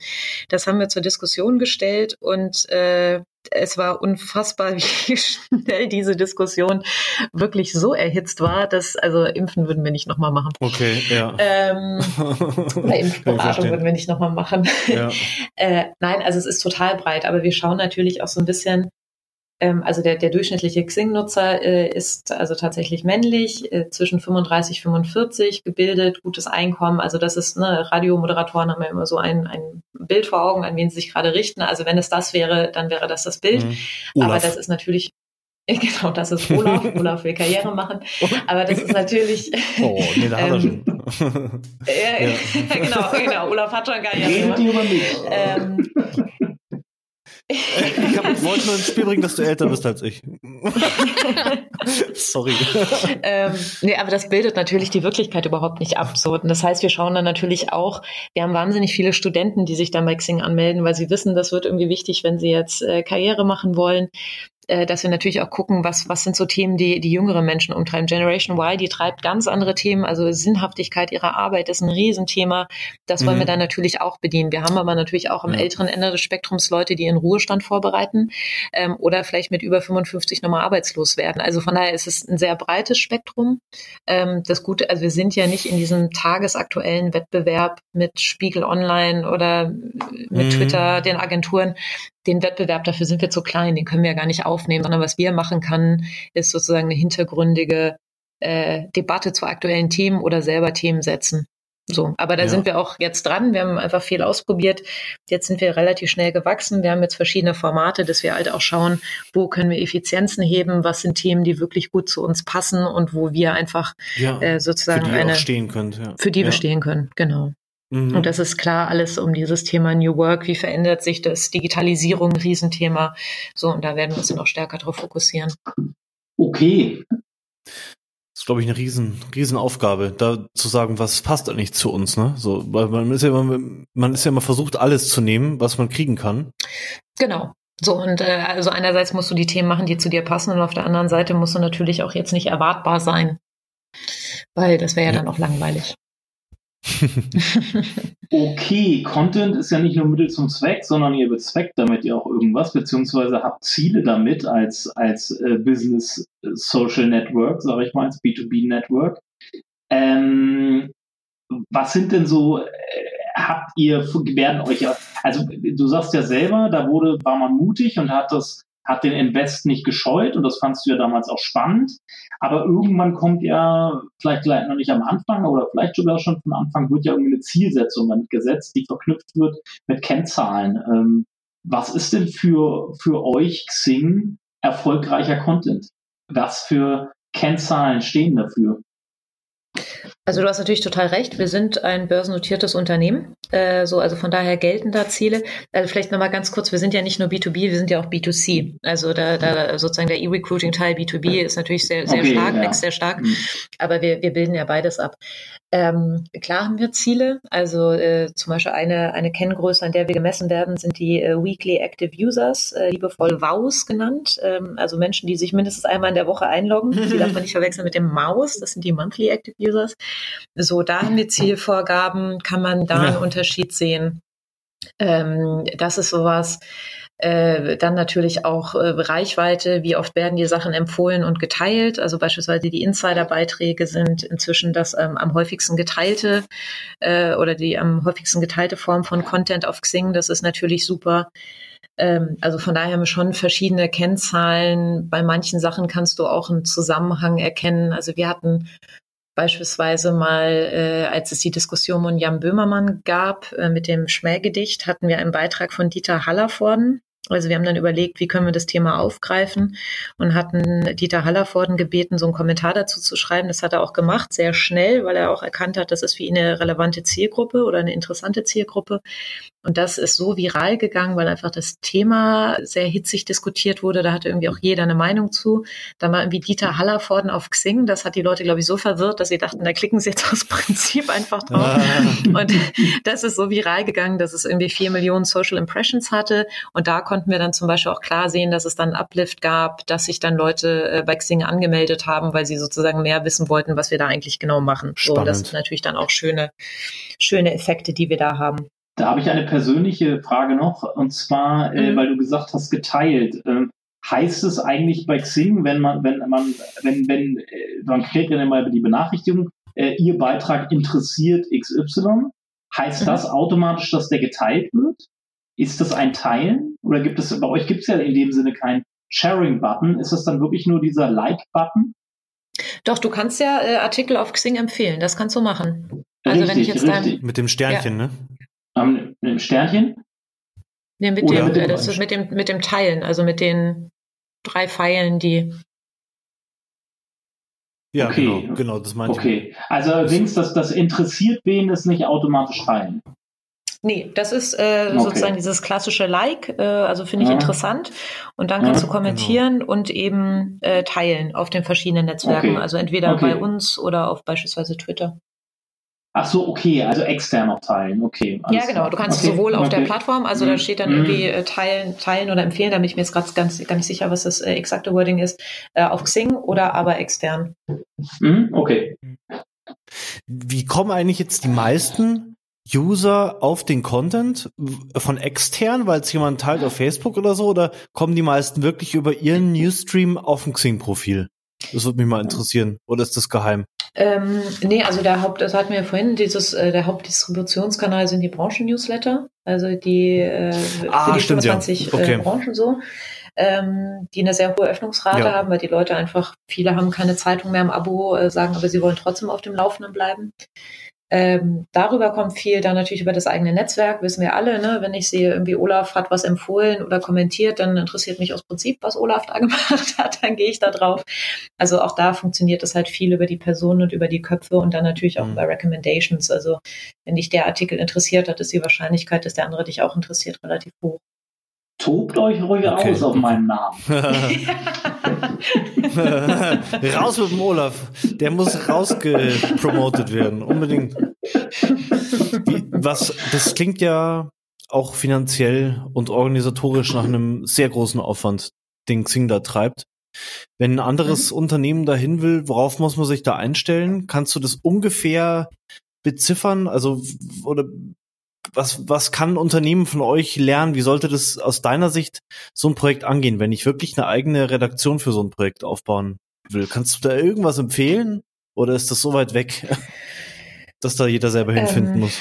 Das haben wir zur Diskussion gestellt und äh, es war unfassbar, wie schnell diese Diskussion wirklich so erhitzt war, dass, also impfen würden wir nicht nochmal machen. Okay, ja. Ähm, Impfberatung würden wir nicht nochmal machen. Ja. äh, nein, also es ist total breit, aber wir schauen natürlich auch so ein bisschen, ähm, also der, der durchschnittliche Xing-Nutzer äh, ist also tatsächlich männlich, äh, zwischen 35, 45, gebildet, gutes Einkommen. Also das ist, ne, Radiomoderatoren haben ja immer so ein, ein Bild vor Augen, an wen sie sich gerade richten. Also wenn es das wäre, dann wäre das das Bild. Mhm. Aber das ist natürlich Genau, das ist Olaf. Olaf will Karriere machen. Aber das ist natürlich. Oh, nee, da hat er ähm, schon. ja, ja. genau, genau. Olaf hat schon Karriere gemacht. Ähm, ich hab, wollte nur ins Spiel bringen, dass du älter bist als ich. Sorry. Ähm, nee, aber das bildet natürlich die Wirklichkeit überhaupt nicht ab. So. Und das heißt, wir schauen dann natürlich auch, wir haben wahnsinnig viele Studenten, die sich da bei Xing anmelden, weil sie wissen, das wird irgendwie wichtig, wenn sie jetzt äh, Karriere machen wollen äh, dass wir natürlich auch gucken, was, was sind so Themen, die die jüngere Menschen umtreiben. Generation Y, die treibt ganz andere Themen, also Sinnhaftigkeit ihrer Arbeit ist ein Riesenthema. Das wollen mhm. wir dann natürlich auch bedienen. Wir haben aber natürlich auch am ja. älteren Ende des Spektrums Leute, die in Ruhestand vorbereiten ähm, oder vielleicht mit über 55 nochmal arbeitslos werden. Also von daher ist es ein sehr breites Spektrum. Ähm, das Gute, also wir sind ja nicht in diesem tagesaktuellen Wettbewerb mit Spiegel Online oder mit mhm. Twitter, den Agenturen den Wettbewerb, dafür sind wir zu klein, den können wir ja gar nicht aufnehmen, sondern was wir machen können, ist sozusagen eine hintergründige äh, Debatte zu aktuellen Themen oder selber Themen setzen. So, aber da ja. sind wir auch jetzt dran. Wir haben einfach viel ausprobiert. Jetzt sind wir relativ schnell gewachsen. Wir haben jetzt verschiedene Formate, dass wir halt auch schauen, wo können wir Effizienzen heben, was sind Themen, die wirklich gut zu uns passen und wo wir einfach ja, äh, sozusagen für die eine stehen könnt, ja. für die wir stehen können. Genau. Mhm. Und das ist klar alles um dieses Thema New Work. Wie verändert sich das? Digitalisierung, Riesenthema. So, und da werden wir uns noch stärker darauf fokussieren. Okay. Das ist, glaube ich, eine riesen, riesen Aufgabe, da zu sagen, was passt eigentlich zu uns, ne? So, weil man ist ja immer, man ist ja immer versucht, alles zu nehmen, was man kriegen kann. Genau. So, und äh, also einerseits musst du die Themen machen, die zu dir passen, und auf der anderen Seite musst du natürlich auch jetzt nicht erwartbar sein. Weil das wäre ja, ja dann auch langweilig. okay, Content ist ja nicht nur Mittel zum Zweck, sondern ihr bezweckt damit ja auch irgendwas, beziehungsweise habt Ziele damit als, als äh, Business Social Network, sage ich mal, als B2B Network. Ähm, was sind denn so, äh, habt ihr, werden euch ja, also du sagst ja selber, da wurde, war man mutig und hat das hat den Invest nicht gescheut und das fandst du ja damals auch spannend. Aber irgendwann kommt ja, vielleicht noch nicht am Anfang oder vielleicht sogar schon von Anfang, wird ja irgendwie eine Zielsetzung gesetzt, die verknüpft wird mit Kennzahlen. Ähm, was ist denn für, für euch Xing erfolgreicher Content? Was für Kennzahlen stehen dafür? Also du hast natürlich total recht. Wir sind ein börsennotiertes Unternehmen. Äh, so, also von daher gelten da Ziele. Also vielleicht nochmal ganz kurz, wir sind ja nicht nur B2B, wir sind ja auch B2C. Also da, da sozusagen der E-Recruiting-Teil B2B ist natürlich sehr, sehr okay, stark, ja. wächst sehr stark. Mhm. Aber wir, wir bilden ja beides ab. Ähm, klar haben wir Ziele. Also äh, zum Beispiel eine, eine Kenngröße, an der wir gemessen werden, sind die äh, Weekly Active Users, äh, liebevoll WOWs genannt. Ähm, also Menschen, die sich mindestens einmal in der Woche einloggen. Die darf man nicht verwechseln mit dem Maus. Das sind die Monthly Active Users. So, da haben wir Zielvorgaben, kann man da einen Unterschied sehen. Ähm, das ist sowas. Äh, dann natürlich auch äh, Reichweite, wie oft werden die Sachen empfohlen und geteilt. Also beispielsweise die Insider-Beiträge sind inzwischen das ähm, am häufigsten geteilte äh, oder die am häufigsten geteilte Form von Content auf Xing. Das ist natürlich super. Ähm, also von daher haben wir schon verschiedene Kennzahlen. Bei manchen Sachen kannst du auch einen Zusammenhang erkennen. Also wir hatten Beispielsweise mal, äh, als es die Diskussion um Jan Böhmermann gab äh, mit dem Schmähgedicht, hatten wir einen Beitrag von Dieter Hallervorden. Also wir haben dann überlegt, wie können wir das Thema aufgreifen und hatten Dieter Hallervorden gebeten, so einen Kommentar dazu zu schreiben. Das hat er auch gemacht, sehr schnell, weil er auch erkannt hat, das ist für ihn eine relevante Zielgruppe oder eine interessante Zielgruppe. Und das ist so viral gegangen, weil einfach das Thema sehr hitzig diskutiert wurde. Da hatte irgendwie auch jeder eine Meinung zu. Da war irgendwie Dieter Hallervorden auf Xing. Das hat die Leute, glaube ich, so verwirrt, dass sie dachten, da klicken sie jetzt aus Prinzip einfach drauf. Ah. Und das ist so viral gegangen, dass es irgendwie vier Millionen Social Impressions hatte. Und da konnten wir dann zum Beispiel auch klar sehen, dass es dann Uplift gab, dass sich dann Leute äh, bei Xing angemeldet haben, weil sie sozusagen mehr wissen wollten, was wir da eigentlich genau machen. Spannend. So, das sind natürlich dann auch schöne, schöne Effekte, die wir da haben. Da habe ich eine persönliche Frage noch, und zwar, äh, mhm. äh, weil du gesagt hast, geteilt. Ähm, heißt es eigentlich bei Xing, wenn man, wenn man, wenn, wenn, äh, man kriegt ja immer die Benachrichtigung, äh, Ihr Beitrag interessiert XY, heißt mhm. das automatisch, dass der geteilt wird? Ist das ein Teilen? Oder gibt es, bei euch gibt es ja in dem Sinne keinen Sharing-Button. Ist das dann wirklich nur dieser Like-Button? Doch, du kannst ja äh, Artikel auf Xing empfehlen. Das kannst du machen. Also richtig, wenn ich jetzt richtig. mit dem Sternchen, ja. ne? Ähm, mit dem Sternchen? Nee, mit, dem, äh, das ist mit dem, mit dem Teilen, also mit den drei Pfeilen, die. Ja, okay. genau, genau, das meinte okay. ich. Okay, also allerdings, das, das interessiert wen, das nicht automatisch teilen. Nee, das ist äh, okay. sozusagen dieses klassische Like, äh, also finde ich ja. interessant. Und dann kannst ja, du kommentieren genau. und eben äh, teilen auf den verschiedenen Netzwerken. Okay. Also entweder okay. bei uns oder auf beispielsweise Twitter. Ach so, okay, also extern noch teilen, okay. Ja, genau. Klar. Du kannst okay. sowohl auf okay. der Plattform, also mhm. da steht dann irgendwie mhm. äh, teilen, teilen oder empfehlen, da bin ich mir jetzt gerade ganz, gar nicht sicher, was das äh, exakte Wording ist, äh, auf Xing oder aber extern. Mhm, okay. Wie kommen eigentlich jetzt die meisten User auf den Content von extern, weil es jemand teilt auf Facebook oder so, oder kommen die meisten wirklich über ihren Newsstream auf ein Xing-Profil? Das würde mich mal interessieren. Oder ist das geheim? Ähm, nee, also der Haupt, das hatten wir vorhin, dieses, äh, der Hauptdistributionskanal sind die Branchen-Newsletter, also die äh, ah, für die stimmt, 25 ja. okay. äh, Branchen so, ähm, die eine sehr hohe Öffnungsrate ja. haben, weil die Leute einfach, viele haben keine Zeitung mehr im Abo, äh, sagen, aber sie wollen trotzdem auf dem Laufenden bleiben. Ähm, darüber kommt viel, dann natürlich über das eigene Netzwerk, wissen wir alle, ne? wenn ich sehe, irgendwie Olaf hat was empfohlen oder kommentiert, dann interessiert mich aus Prinzip, was Olaf da gemacht hat, dann gehe ich da drauf. Also auch da funktioniert es halt viel über die Personen und über die Köpfe und dann natürlich auch mhm. über Recommendations. Also wenn dich der Artikel interessiert hat, ist die Wahrscheinlichkeit, dass der andere dich auch interessiert, relativ hoch. Tobt euch ruhig okay. aus auf meinen Namen. Raus mit dem Olaf. Der muss rausgepromotet werden. Unbedingt. Wie, was, das klingt ja auch finanziell und organisatorisch nach einem sehr großen Aufwand, den Xing da treibt. Wenn ein anderes mhm. Unternehmen dahin will, worauf muss man sich da einstellen? Kannst du das ungefähr beziffern? Also, oder was, was kann ein Unternehmen von euch lernen? Wie sollte das aus deiner Sicht so ein Projekt angehen, wenn ich wirklich eine eigene Redaktion für so ein Projekt aufbauen will? Kannst du da irgendwas empfehlen? Oder ist das so weit weg, dass da jeder selber hinfinden ähm, muss?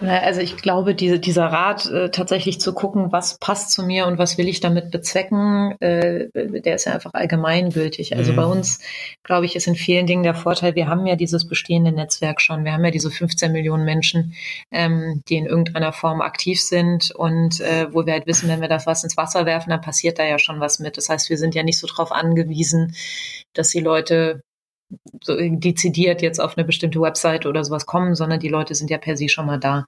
Also ich glaube, diese, dieser Rat, äh, tatsächlich zu gucken, was passt zu mir und was will ich damit bezwecken, äh, der ist ja einfach allgemeingültig. Also mhm. bei uns, glaube ich, ist in vielen Dingen der Vorteil, wir haben ja dieses bestehende Netzwerk schon. Wir haben ja diese 15 Millionen Menschen, ähm, die in irgendeiner Form aktiv sind und äh, wo wir halt wissen, wenn wir das was ins Wasser werfen, dann passiert da ja schon was mit. Das heißt, wir sind ja nicht so drauf angewiesen, dass die Leute so dezidiert jetzt auf eine bestimmte Website oder sowas kommen, sondern die Leute sind ja per se schon mal da.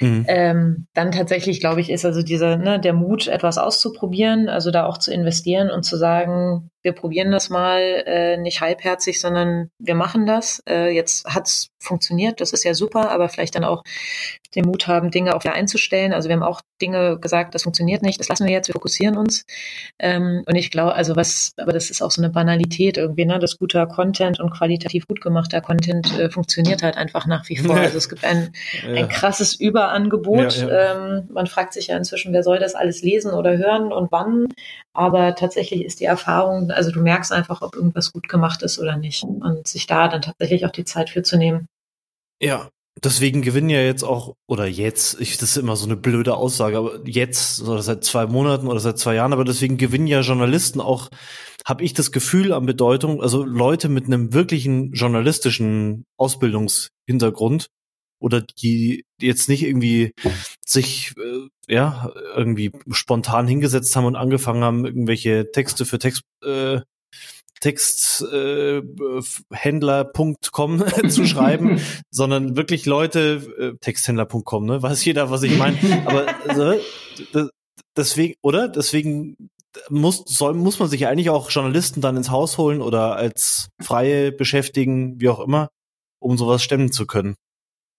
Mhm. Ähm, dann tatsächlich, glaube ich, ist also dieser, ne, der Mut, etwas auszuprobieren, also da auch zu investieren und zu sagen, wir probieren das mal äh, nicht halbherzig, sondern wir machen das. Äh, jetzt hat's funktioniert, das ist ja super, aber vielleicht dann auch den Mut haben, Dinge auch wieder einzustellen. Also wir haben auch Dinge gesagt, das funktioniert nicht, das lassen wir jetzt, wir fokussieren uns. Ähm, und ich glaube, also was, aber das ist auch so eine Banalität irgendwie, ne, dass guter Content und qualitativ gut gemachter Content äh, funktioniert halt einfach nach wie vor. Also es gibt ein, ja. ein krasses Überangebot. Ja, ja. Ähm, man fragt sich ja inzwischen, wer soll das alles lesen oder hören und wann. Aber tatsächlich ist die Erfahrung, also du merkst einfach, ob irgendwas gut gemacht ist oder nicht. Und sich da dann tatsächlich auch die Zeit für zu nehmen. Ja, deswegen gewinnen ja jetzt auch, oder jetzt, ich, das ist immer so eine blöde Aussage, aber jetzt, oder seit zwei Monaten oder seit zwei Jahren, aber deswegen gewinnen ja Journalisten auch, habe ich das Gefühl an Bedeutung, also Leute mit einem wirklichen journalistischen Ausbildungshintergrund oder die jetzt nicht irgendwie sich äh, ja irgendwie spontan hingesetzt haben und angefangen haben irgendwelche Texte für Text äh, Texthändler.com äh, zu schreiben, sondern wirklich Leute, äh, Texthändler.com, ne? Weiß jeder, was ich meine. Aber äh, deswegen, oder? Deswegen muss, soll, muss man sich eigentlich auch Journalisten dann ins Haus holen oder als Freie beschäftigen, wie auch immer, um sowas stemmen zu können.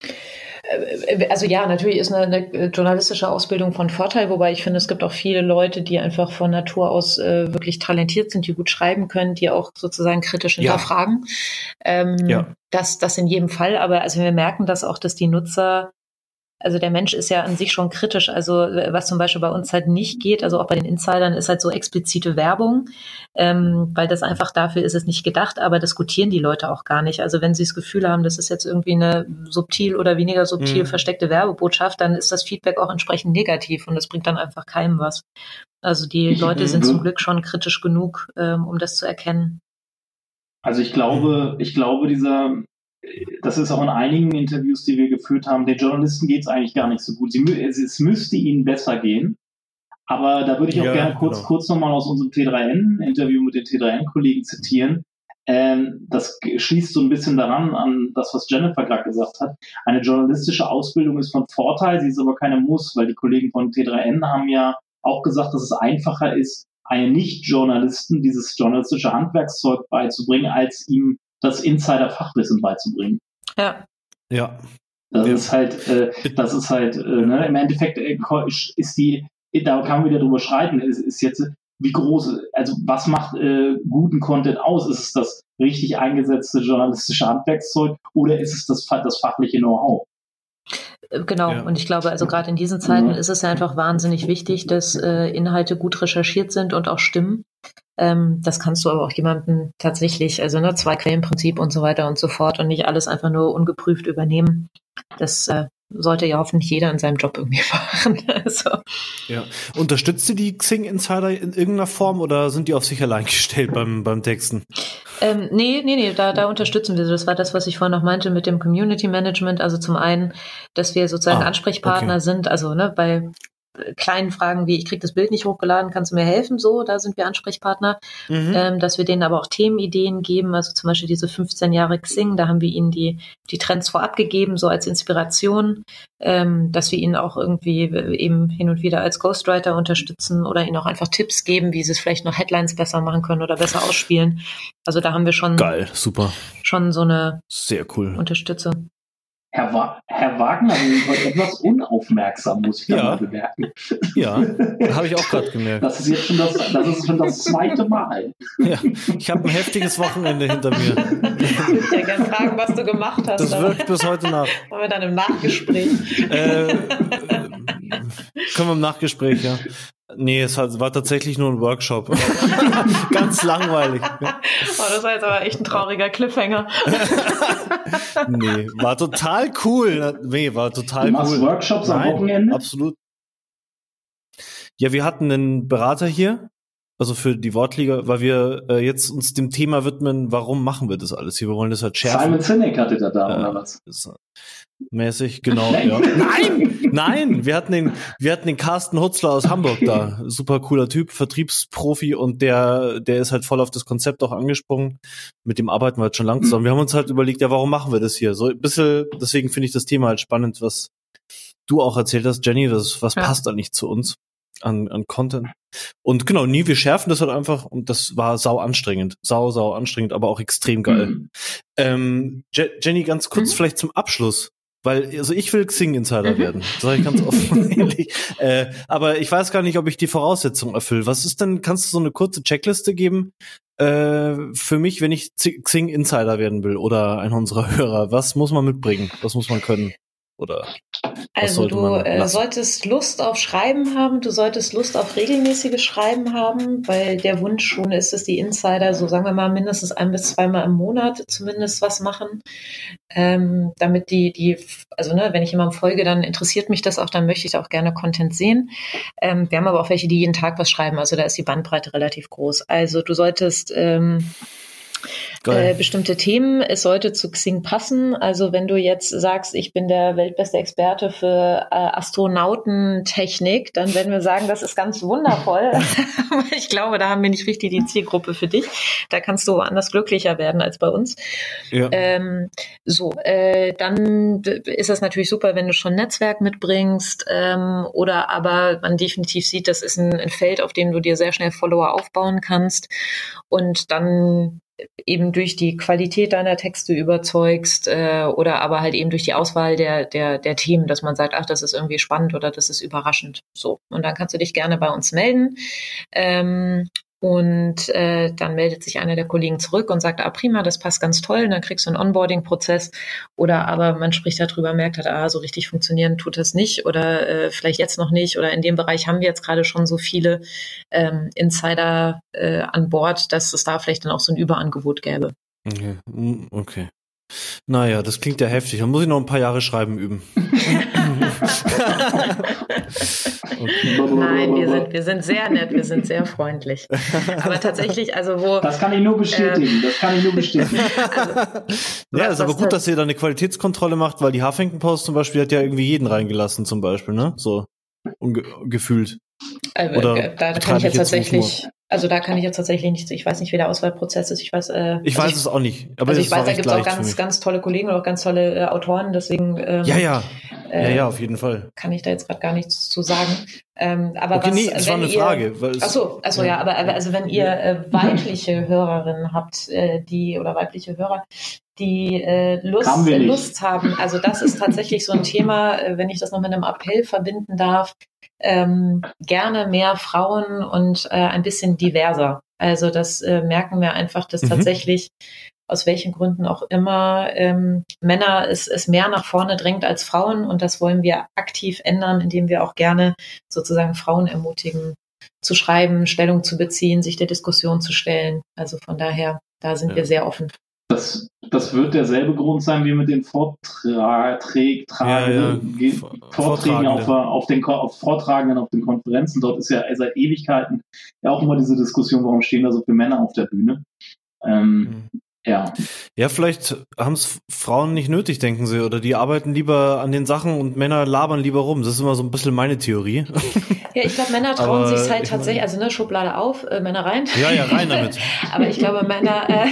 Äh, also ja, natürlich ist eine, eine, journalistische Ausbildung von Vorteil, wobei ich finde, es gibt auch viele Leute, die einfach von Natur aus äh, wirklich talentiert sind, die gut schreiben können, die auch sozusagen kritisch hinterfragen. Ja. Ähm, ja. Das, das in jedem Fall. Aber also wir merken das auch, dass die Nutzer also der Mensch ist ja an sich schon kritisch. Also was zum Beispiel bei uns halt nicht geht, also auch bei den Insidern, ist halt so explizite Werbung, ähm, weil das einfach dafür ist es nicht gedacht, aber diskutieren die Leute auch gar nicht. Also wenn sie das Gefühl haben, das ist jetzt irgendwie eine subtil oder weniger subtil mhm. versteckte Werbebotschaft, dann ist das Feedback auch entsprechend negativ und das bringt dann einfach keinem was. Also die Leute sind zum Glück schon kritisch genug, ähm, um das zu erkennen. Also ich glaube, ich glaube, dieser das ist auch in einigen Interviews, die wir geführt haben, den Journalisten geht es eigentlich gar nicht so gut. Sie, es, es, müsste ihnen besser gehen. Aber da würde ich auch ja, gerne kurz, genau. kurz nochmal aus unserem T3N-Interview mit den T3N-Kollegen zitieren. Ähm, das schließt so ein bisschen daran an das, was Jennifer gerade gesagt hat. Eine journalistische Ausbildung ist von Vorteil, sie ist aber keine Muss, weil die Kollegen von T3N haben ja auch gesagt, dass es einfacher ist, einem Nicht-Journalisten dieses journalistische Handwerkszeug beizubringen, als ihm das Insider-Fachwissen beizubringen. Ja. Ja. Das ja. ist halt, äh, das ist halt, äh, ne, im Endeffekt äh, ist die, da kann man wieder drüber schreiten, ist, ist jetzt, wie groß, also was macht äh, guten Content aus? Ist es das richtig eingesetzte journalistische Handwerkszeug oder ist es das, das fachliche Know-how? Äh, genau, ja. und ich glaube, also gerade in diesen Zeiten mhm. ist es ja einfach wahnsinnig wichtig, dass äh, Inhalte gut recherchiert sind und auch stimmen. Ähm, das kannst du aber auch jemandem tatsächlich, also ne, zwei Quellenprinzip und so weiter und so fort und nicht alles einfach nur ungeprüft übernehmen. Das äh, sollte ja hoffentlich jeder in seinem Job irgendwie machen. also. Ja. Unterstützt ihr die Xing Insider in irgendeiner Form oder sind die auf sich allein gestellt beim, beim Texten? Ähm, nee, nee, nee, da, da unterstützen wir. Das war das, was ich vorhin noch meinte mit dem Community Management. Also zum einen, dass wir sozusagen ah, Ansprechpartner okay. sind, also ne, bei kleinen Fragen wie, ich kriege das Bild nicht hochgeladen, kannst du mir helfen? So, da sind wir Ansprechpartner. Mhm. Ähm, dass wir denen aber auch Themenideen geben, also zum Beispiel diese 15 Jahre Xing, da haben wir ihnen die, die Trends vorab gegeben, so als Inspiration, ähm, dass wir ihnen auch irgendwie eben hin und wieder als Ghostwriter unterstützen oder ihnen auch einfach Tipps geben, wie sie es vielleicht noch Headlines besser machen können oder besser ausspielen. Also da haben wir schon geil, super, schon so eine sehr cool Unterstützung. Herr, Wa Herr Wagner ist etwas unaufmerksam, muss ich ja. mal bemerken. Ja, habe ich auch gerade gemerkt. Das ist jetzt schon das, das, ist schon das zweite Mal. Ja, ich habe ein heftiges Wochenende hinter mir. Ich würde ja gerne fragen, was du gemacht hast. Das wirkt bis heute nach. Wollen wir dann im Nachgespräch? Äh, können wir im Nachgespräch, ja. Nee, es war tatsächlich nur ein Workshop. Ganz langweilig. Oh, das war jetzt aber echt ein trauriger Cliffhanger. nee, war total cool. Nee, war total du machst cool. Workshops Nein, am Wochenende? Absolut. Ja, wir hatten einen Berater hier, also für die Wortliga, weil wir äh, jetzt uns dem Thema widmen, warum machen wir das alles hier? Wir wollen das halt schärfen. Simon Sinek hatte da da, äh, oder was? Mäßig, genau, ja. Nein! Nein! Wir hatten den, wir hatten den Carsten Hutzler aus Hamburg da. Super cooler Typ, Vertriebsprofi und der, der ist halt voll auf das Konzept auch angesprungen. Mit dem arbeiten wir halt schon lang zusammen. Wir haben uns halt überlegt, ja, warum machen wir das hier? So ein bisschen, deswegen finde ich das Thema halt spannend, was du auch erzählt hast, Jenny, was, was ja. passt eigentlich zu uns? An, an Content. Und genau, nie, wir schärfen das halt einfach und das war sau anstrengend. Sau, sau anstrengend, aber auch extrem geil. Mhm. Ähm, Je Jenny, ganz kurz mhm. vielleicht zum Abschluss. Weil, also ich will Xing Insider mhm. werden, sage ich ganz offen ehrlich. Äh, aber ich weiß gar nicht, ob ich die Voraussetzungen erfülle. Was ist denn, kannst du so eine kurze Checkliste geben äh, für mich, wenn ich Xing Insider werden will oder einer unserer Hörer? Was muss man mitbringen? Was muss man können? Oder also du äh, solltest Lust auf Schreiben haben, du solltest Lust auf regelmäßiges Schreiben haben, weil der Wunsch schon ist, dass die Insider, so sagen wir mal, mindestens ein bis zweimal im Monat zumindest was machen. Ähm, damit die, die, also ne, wenn ich jemandem folge, dann interessiert mich das auch, dann möchte ich auch gerne Content sehen. Ähm, wir haben aber auch welche, die jeden Tag was schreiben, also da ist die Bandbreite relativ groß. Also du solltest ähm, äh, bestimmte Themen. Es sollte zu Xing passen. Also wenn du jetzt sagst, ich bin der weltbeste Experte für äh, Astronautentechnik, dann werden wir sagen, das ist ganz wundervoll. ich glaube, da haben wir nicht richtig die Zielgruppe für dich. Da kannst du woanders glücklicher werden als bei uns. Ja. Ähm, so, äh, dann ist das natürlich super, wenn du schon Netzwerk mitbringst ähm, oder aber man definitiv sieht, das ist ein, ein Feld, auf dem du dir sehr schnell Follower aufbauen kannst. Und dann eben durch die Qualität deiner Texte überzeugst äh, oder aber halt eben durch die Auswahl der, der, der Themen, dass man sagt, ach, das ist irgendwie spannend oder das ist überraschend. So. Und dann kannst du dich gerne bei uns melden. Ähm, und äh, dann meldet sich einer der Kollegen zurück und sagt, ah prima, das passt ganz toll. Und dann kriegst du einen Onboarding-Prozess. Oder aber man spricht darüber, merkt halt, ah, so richtig funktionieren tut das nicht oder äh, vielleicht jetzt noch nicht. Oder in dem Bereich haben wir jetzt gerade schon so viele ähm, Insider äh, an Bord, dass es da vielleicht dann auch so ein Überangebot gäbe. Okay. Mm, okay. Naja, das klingt ja heftig. Dann muss ich noch ein paar Jahre schreiben üben. Nein, wir sind, wir sind sehr nett, wir sind sehr freundlich. Aber tatsächlich, also wo. Das kann ich nur bestätigen, äh, das kann ich nur bestätigen. Also, ja, ist aber gut, dass ihr da eine Qualitätskontrolle macht, weil die Huffington Post zum Beispiel hat ja irgendwie jeden reingelassen, zum Beispiel, ne? So gefühlt. Also, Oder da kann ich jetzt tatsächlich, also da kann ich jetzt tatsächlich nicht, ich weiß nicht, wie der Auswahlprozess ist. Ich weiß, äh, ich also weiß ich, es auch nicht. Aber also ich weiß, da gibt es auch ganz, ganz tolle Kollegen und auch ganz tolle äh, Autoren, deswegen. Ähm, ja, ja. Äh, ja, ja, auf jeden Fall. Kann ich da jetzt gerade gar nichts zu sagen. Ähm, aber okay, was, nee, es war eine ihr, Frage. Weil es, achso, achso, ja, aber also wenn ihr äh, weibliche Hörerinnen habt, äh, die oder weibliche Hörer, die äh, Lust, äh, Lust haben. Also das ist tatsächlich so ein Thema, äh, wenn ich das noch mit einem Appell verbinden darf, ähm, gerne mehr Frauen und äh, ein bisschen diverser. Also das äh, merken wir einfach, dass mhm. tatsächlich aus welchen Gründen auch immer ähm, Männer es, es mehr nach vorne drängt als Frauen und das wollen wir aktiv ändern, indem wir auch gerne sozusagen Frauen ermutigen, zu schreiben, Stellung zu beziehen, sich der Diskussion zu stellen. Also von daher, da sind ja. wir sehr offen. Das, das wird derselbe Grund sein wie mit den Vorträgen, ja, ja. Vorträgen auf, auf, den auf Vortragenden auf den Konferenzen. Dort ist ja seit Ewigkeiten ja auch immer diese Diskussion, warum stehen da so viele Männer auf der Bühne. Ähm, mhm. Ja. Ja, vielleicht haben es Frauen nicht nötig, denken sie, oder die arbeiten lieber an den Sachen und Männer labern lieber rum. Das ist immer so ein bisschen meine Theorie. Ja, ich glaube, Männer trauen sich halt tatsächlich, also ne, Schublade auf, äh, Männer rein. Ja, ja, rein damit. Aber ich glaube, Männer, äh,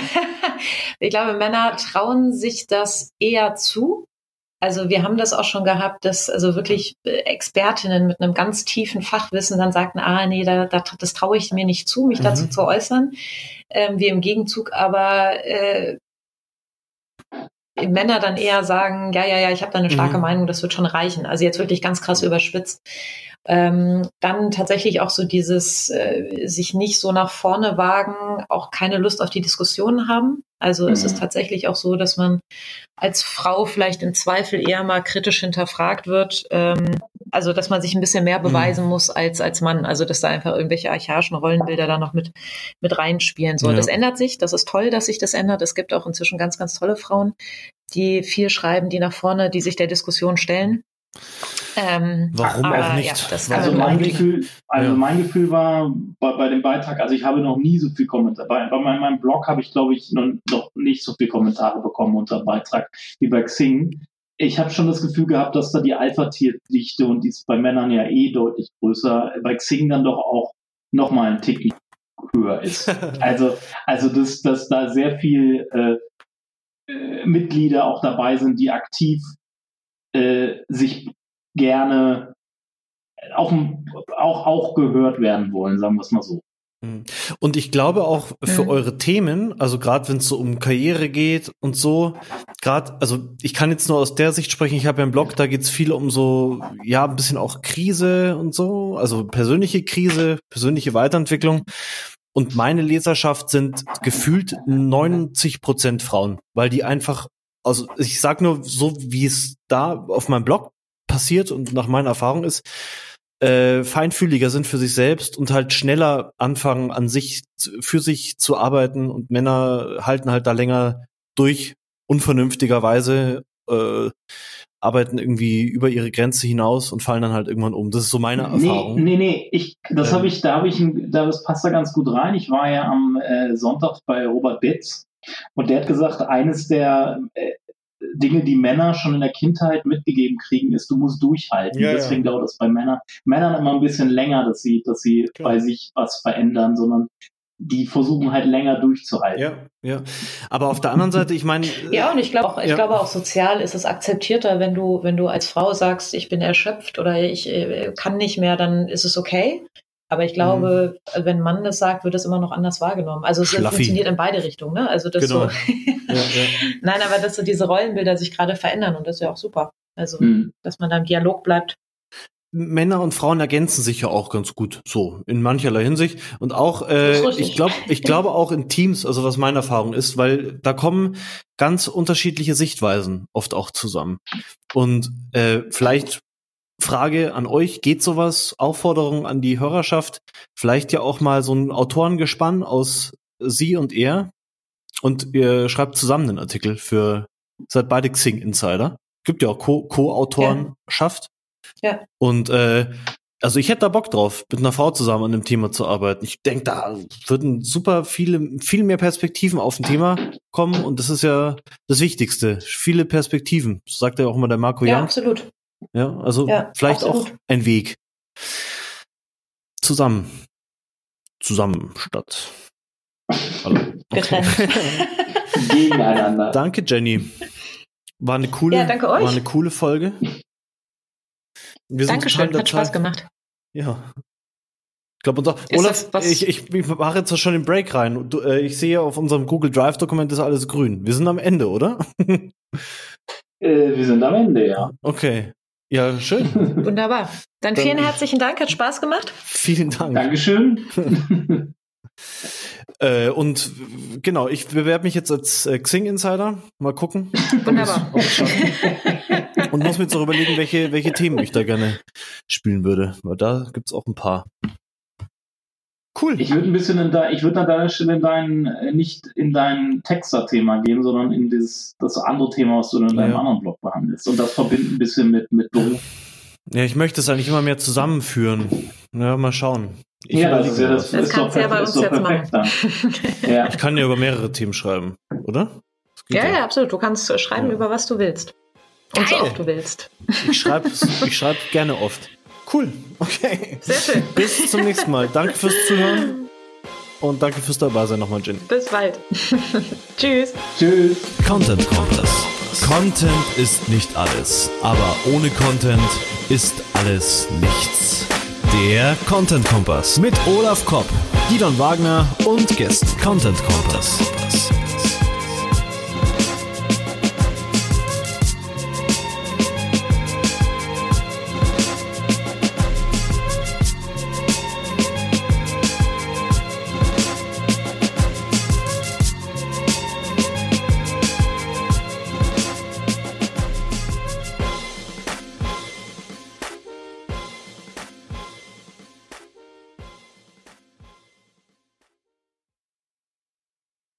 ich glaube, Männer trauen sich das eher zu. Also wir haben das auch schon gehabt, dass also wirklich äh, Expertinnen mit einem ganz tiefen Fachwissen dann sagten, ah nee, da, da, das traue ich mir nicht zu, mich mhm. dazu zu äußern. Ähm, wir im Gegenzug aber äh, Männer dann eher sagen, ja, ja, ja, ich habe da eine starke mhm. Meinung, das wird schon reichen. Also jetzt wirklich ganz krass überspitzt. Ähm, dann tatsächlich auch so dieses äh, sich nicht so nach vorne wagen, auch keine Lust auf die Diskussion haben. Also mhm. es ist mhm. tatsächlich auch so, dass man als Frau vielleicht im Zweifel eher mal kritisch hinterfragt wird. Ähm, also dass man sich ein bisschen mehr beweisen mhm. muss als als Mann. Also dass da einfach irgendwelche archaischen Rollenbilder da noch mit mit reinspielen soll. Ja. Das ändert sich. Das ist toll, dass sich das ändert. Es gibt auch inzwischen ganz ganz tolle Frauen, die viel schreiben, die nach vorne, die sich der Diskussion stellen. Ähm, Warum aber, auch nicht? Ja, also mein Gefühl, also ja. mein Gefühl war bei, bei, dem Beitrag, also ich habe noch nie so viel Kommentare. Bei, bei meinem Blog habe ich, glaube ich, noch, noch nicht so viel Kommentare bekommen unter Beitrag wie bei Xing. Ich habe schon das Gefühl gehabt, dass da die Alpha-Tierdichte und die ist bei Männern ja eh deutlich größer, bei Xing dann doch auch noch mal ein Tick höher ist. also, also dass, dass da sehr viel äh, äh, Mitglieder auch dabei sind, die aktiv äh, sich gerne auch, auch, auch gehört werden wollen, sagen wir es mal so. Mhm. Und ich glaube auch für mhm. eure Themen, also gerade wenn es so um Karriere geht und so, gerade, also ich kann jetzt nur aus der Sicht sprechen, ich habe ja einen Blog, da geht es viel um so, ja, ein bisschen auch Krise und so, also persönliche Krise, persönliche Weiterentwicklung. Und meine Leserschaft sind gefühlt 90 Prozent Frauen, weil die einfach, also ich sag nur so, wie es da auf meinem Blog passiert und nach meiner Erfahrung ist, äh, feinfühliger sind für sich selbst und halt schneller anfangen, an sich, für sich zu arbeiten und Männer halten halt da länger durch, unvernünftigerweise, äh, arbeiten irgendwie über ihre Grenze hinaus und fallen dann halt irgendwann um. Das ist so meine Erfahrung. Nee, nee, ich, das ähm. habe ich, da habe ich, da das passt da ganz gut rein. Ich war ja am äh, Sonntag bei Robert Betz und der hat gesagt, eines der äh, Dinge, die Männer schon in der Kindheit mitgegeben kriegen, ist, du musst durchhalten. Ja, Deswegen ja. dauert es bei Männern, Männern immer ein bisschen länger, dass sie, dass sie bei sich was verändern, sondern die versuchen halt länger durchzuhalten. Ja, ja. Aber auf der anderen Seite, ich meine. Ja, und ich glaube auch, ich ja. glaube auch sozial ist es akzeptierter, wenn du, wenn du als Frau sagst, ich bin erschöpft oder ich äh, kann nicht mehr, dann ist es okay. Aber ich glaube, mhm. wenn man das sagt, wird das immer noch anders wahrgenommen. Also es Schlaffi. funktioniert in beide Richtungen, ne? Also das genau. so. ja, ja. Nein, aber dass so diese Rollenbilder sich gerade verändern und das ist ja auch super. Also, mhm. dass man da im Dialog bleibt. Männer und Frauen ergänzen sich ja auch ganz gut, so in mancherlei Hinsicht und auch äh, ich glaube, ich glaube auch in Teams, also was meine Erfahrung ist, weil da kommen ganz unterschiedliche Sichtweisen oft auch zusammen und äh, vielleicht Frage an euch, geht sowas? Aufforderung an die Hörerschaft, vielleicht ja auch mal so ein Autorengespann aus sie und er und ihr schreibt zusammen einen Artikel für, seid beide Xing Insider. Gibt ja auch Co-Autorenschaft. Ja. ja. Und äh, also ich hätte da Bock drauf, mit einer Frau zusammen an dem Thema zu arbeiten. Ich denke, da würden super viele, viel mehr Perspektiven auf ein Thema kommen und das ist ja das Wichtigste. Viele Perspektiven. Sagt ja auch immer der Marco Ja, Young. absolut. Ja, also ja, vielleicht absolut. auch ein Weg. Zusammen. Zusammen statt. Hallo. Okay. Gegeneinander. Danke, Jenny. War eine coole, ja, danke euch. war eine coole Folge. Wir Dankeschön, hat Spaß gemacht. Ja. Ich glaube, unser Olaf, ich, ich, ich mache jetzt schon den Break rein. Du, äh, ich sehe auf unserem Google Drive Dokument ist alles grün. Wir sind am Ende, oder? äh, wir sind am Ende, ja. Okay. Ja, schön. Wunderbar. Dann, Dann vielen herzlichen Dank, hat Spaß gemacht. Vielen Dank. Dankeschön. äh, und genau, ich bewerbe mich jetzt als äh, Xing Insider. Mal gucken. Wunderbar. und muss mir jetzt auch überlegen, welche, welche Themen ich da gerne spielen würde. Weil da gibt es auch ein paar. Cool. Ich würde ein bisschen in dein, ich würde an deiner Stelle in dein, äh, nicht in dein Texter-Thema gehen, sondern in dieses, das andere Thema, was du in deinem ja. anderen Blog behandelst. Und das verbinden ein bisschen mit, mit Beruf. Ja, ich möchte es eigentlich immer mehr zusammenführen. Ja, mal schauen. Ich ja, das, ist ja, das, das ist kannst du ja bei uns jetzt machen. ja. Ich kann ja über mehrere Themen schreiben, oder? Ja, ja, absolut. Du kannst schreiben, ja. über was du willst. Und so oft du willst. Ich schreibe ich schreib gerne oft. Cool, okay. Sehr schön. Bis zum nächsten Mal. Danke fürs Zuhören und danke fürs Dabeisein nochmal, Jin. Bis bald. Tschüss. Tschüss. Content Kompass. Content ist nicht alles, aber ohne Content ist alles nichts. Der Content Kompass mit Olaf Kopp, Gidon Wagner und Gästen. Content Kompass.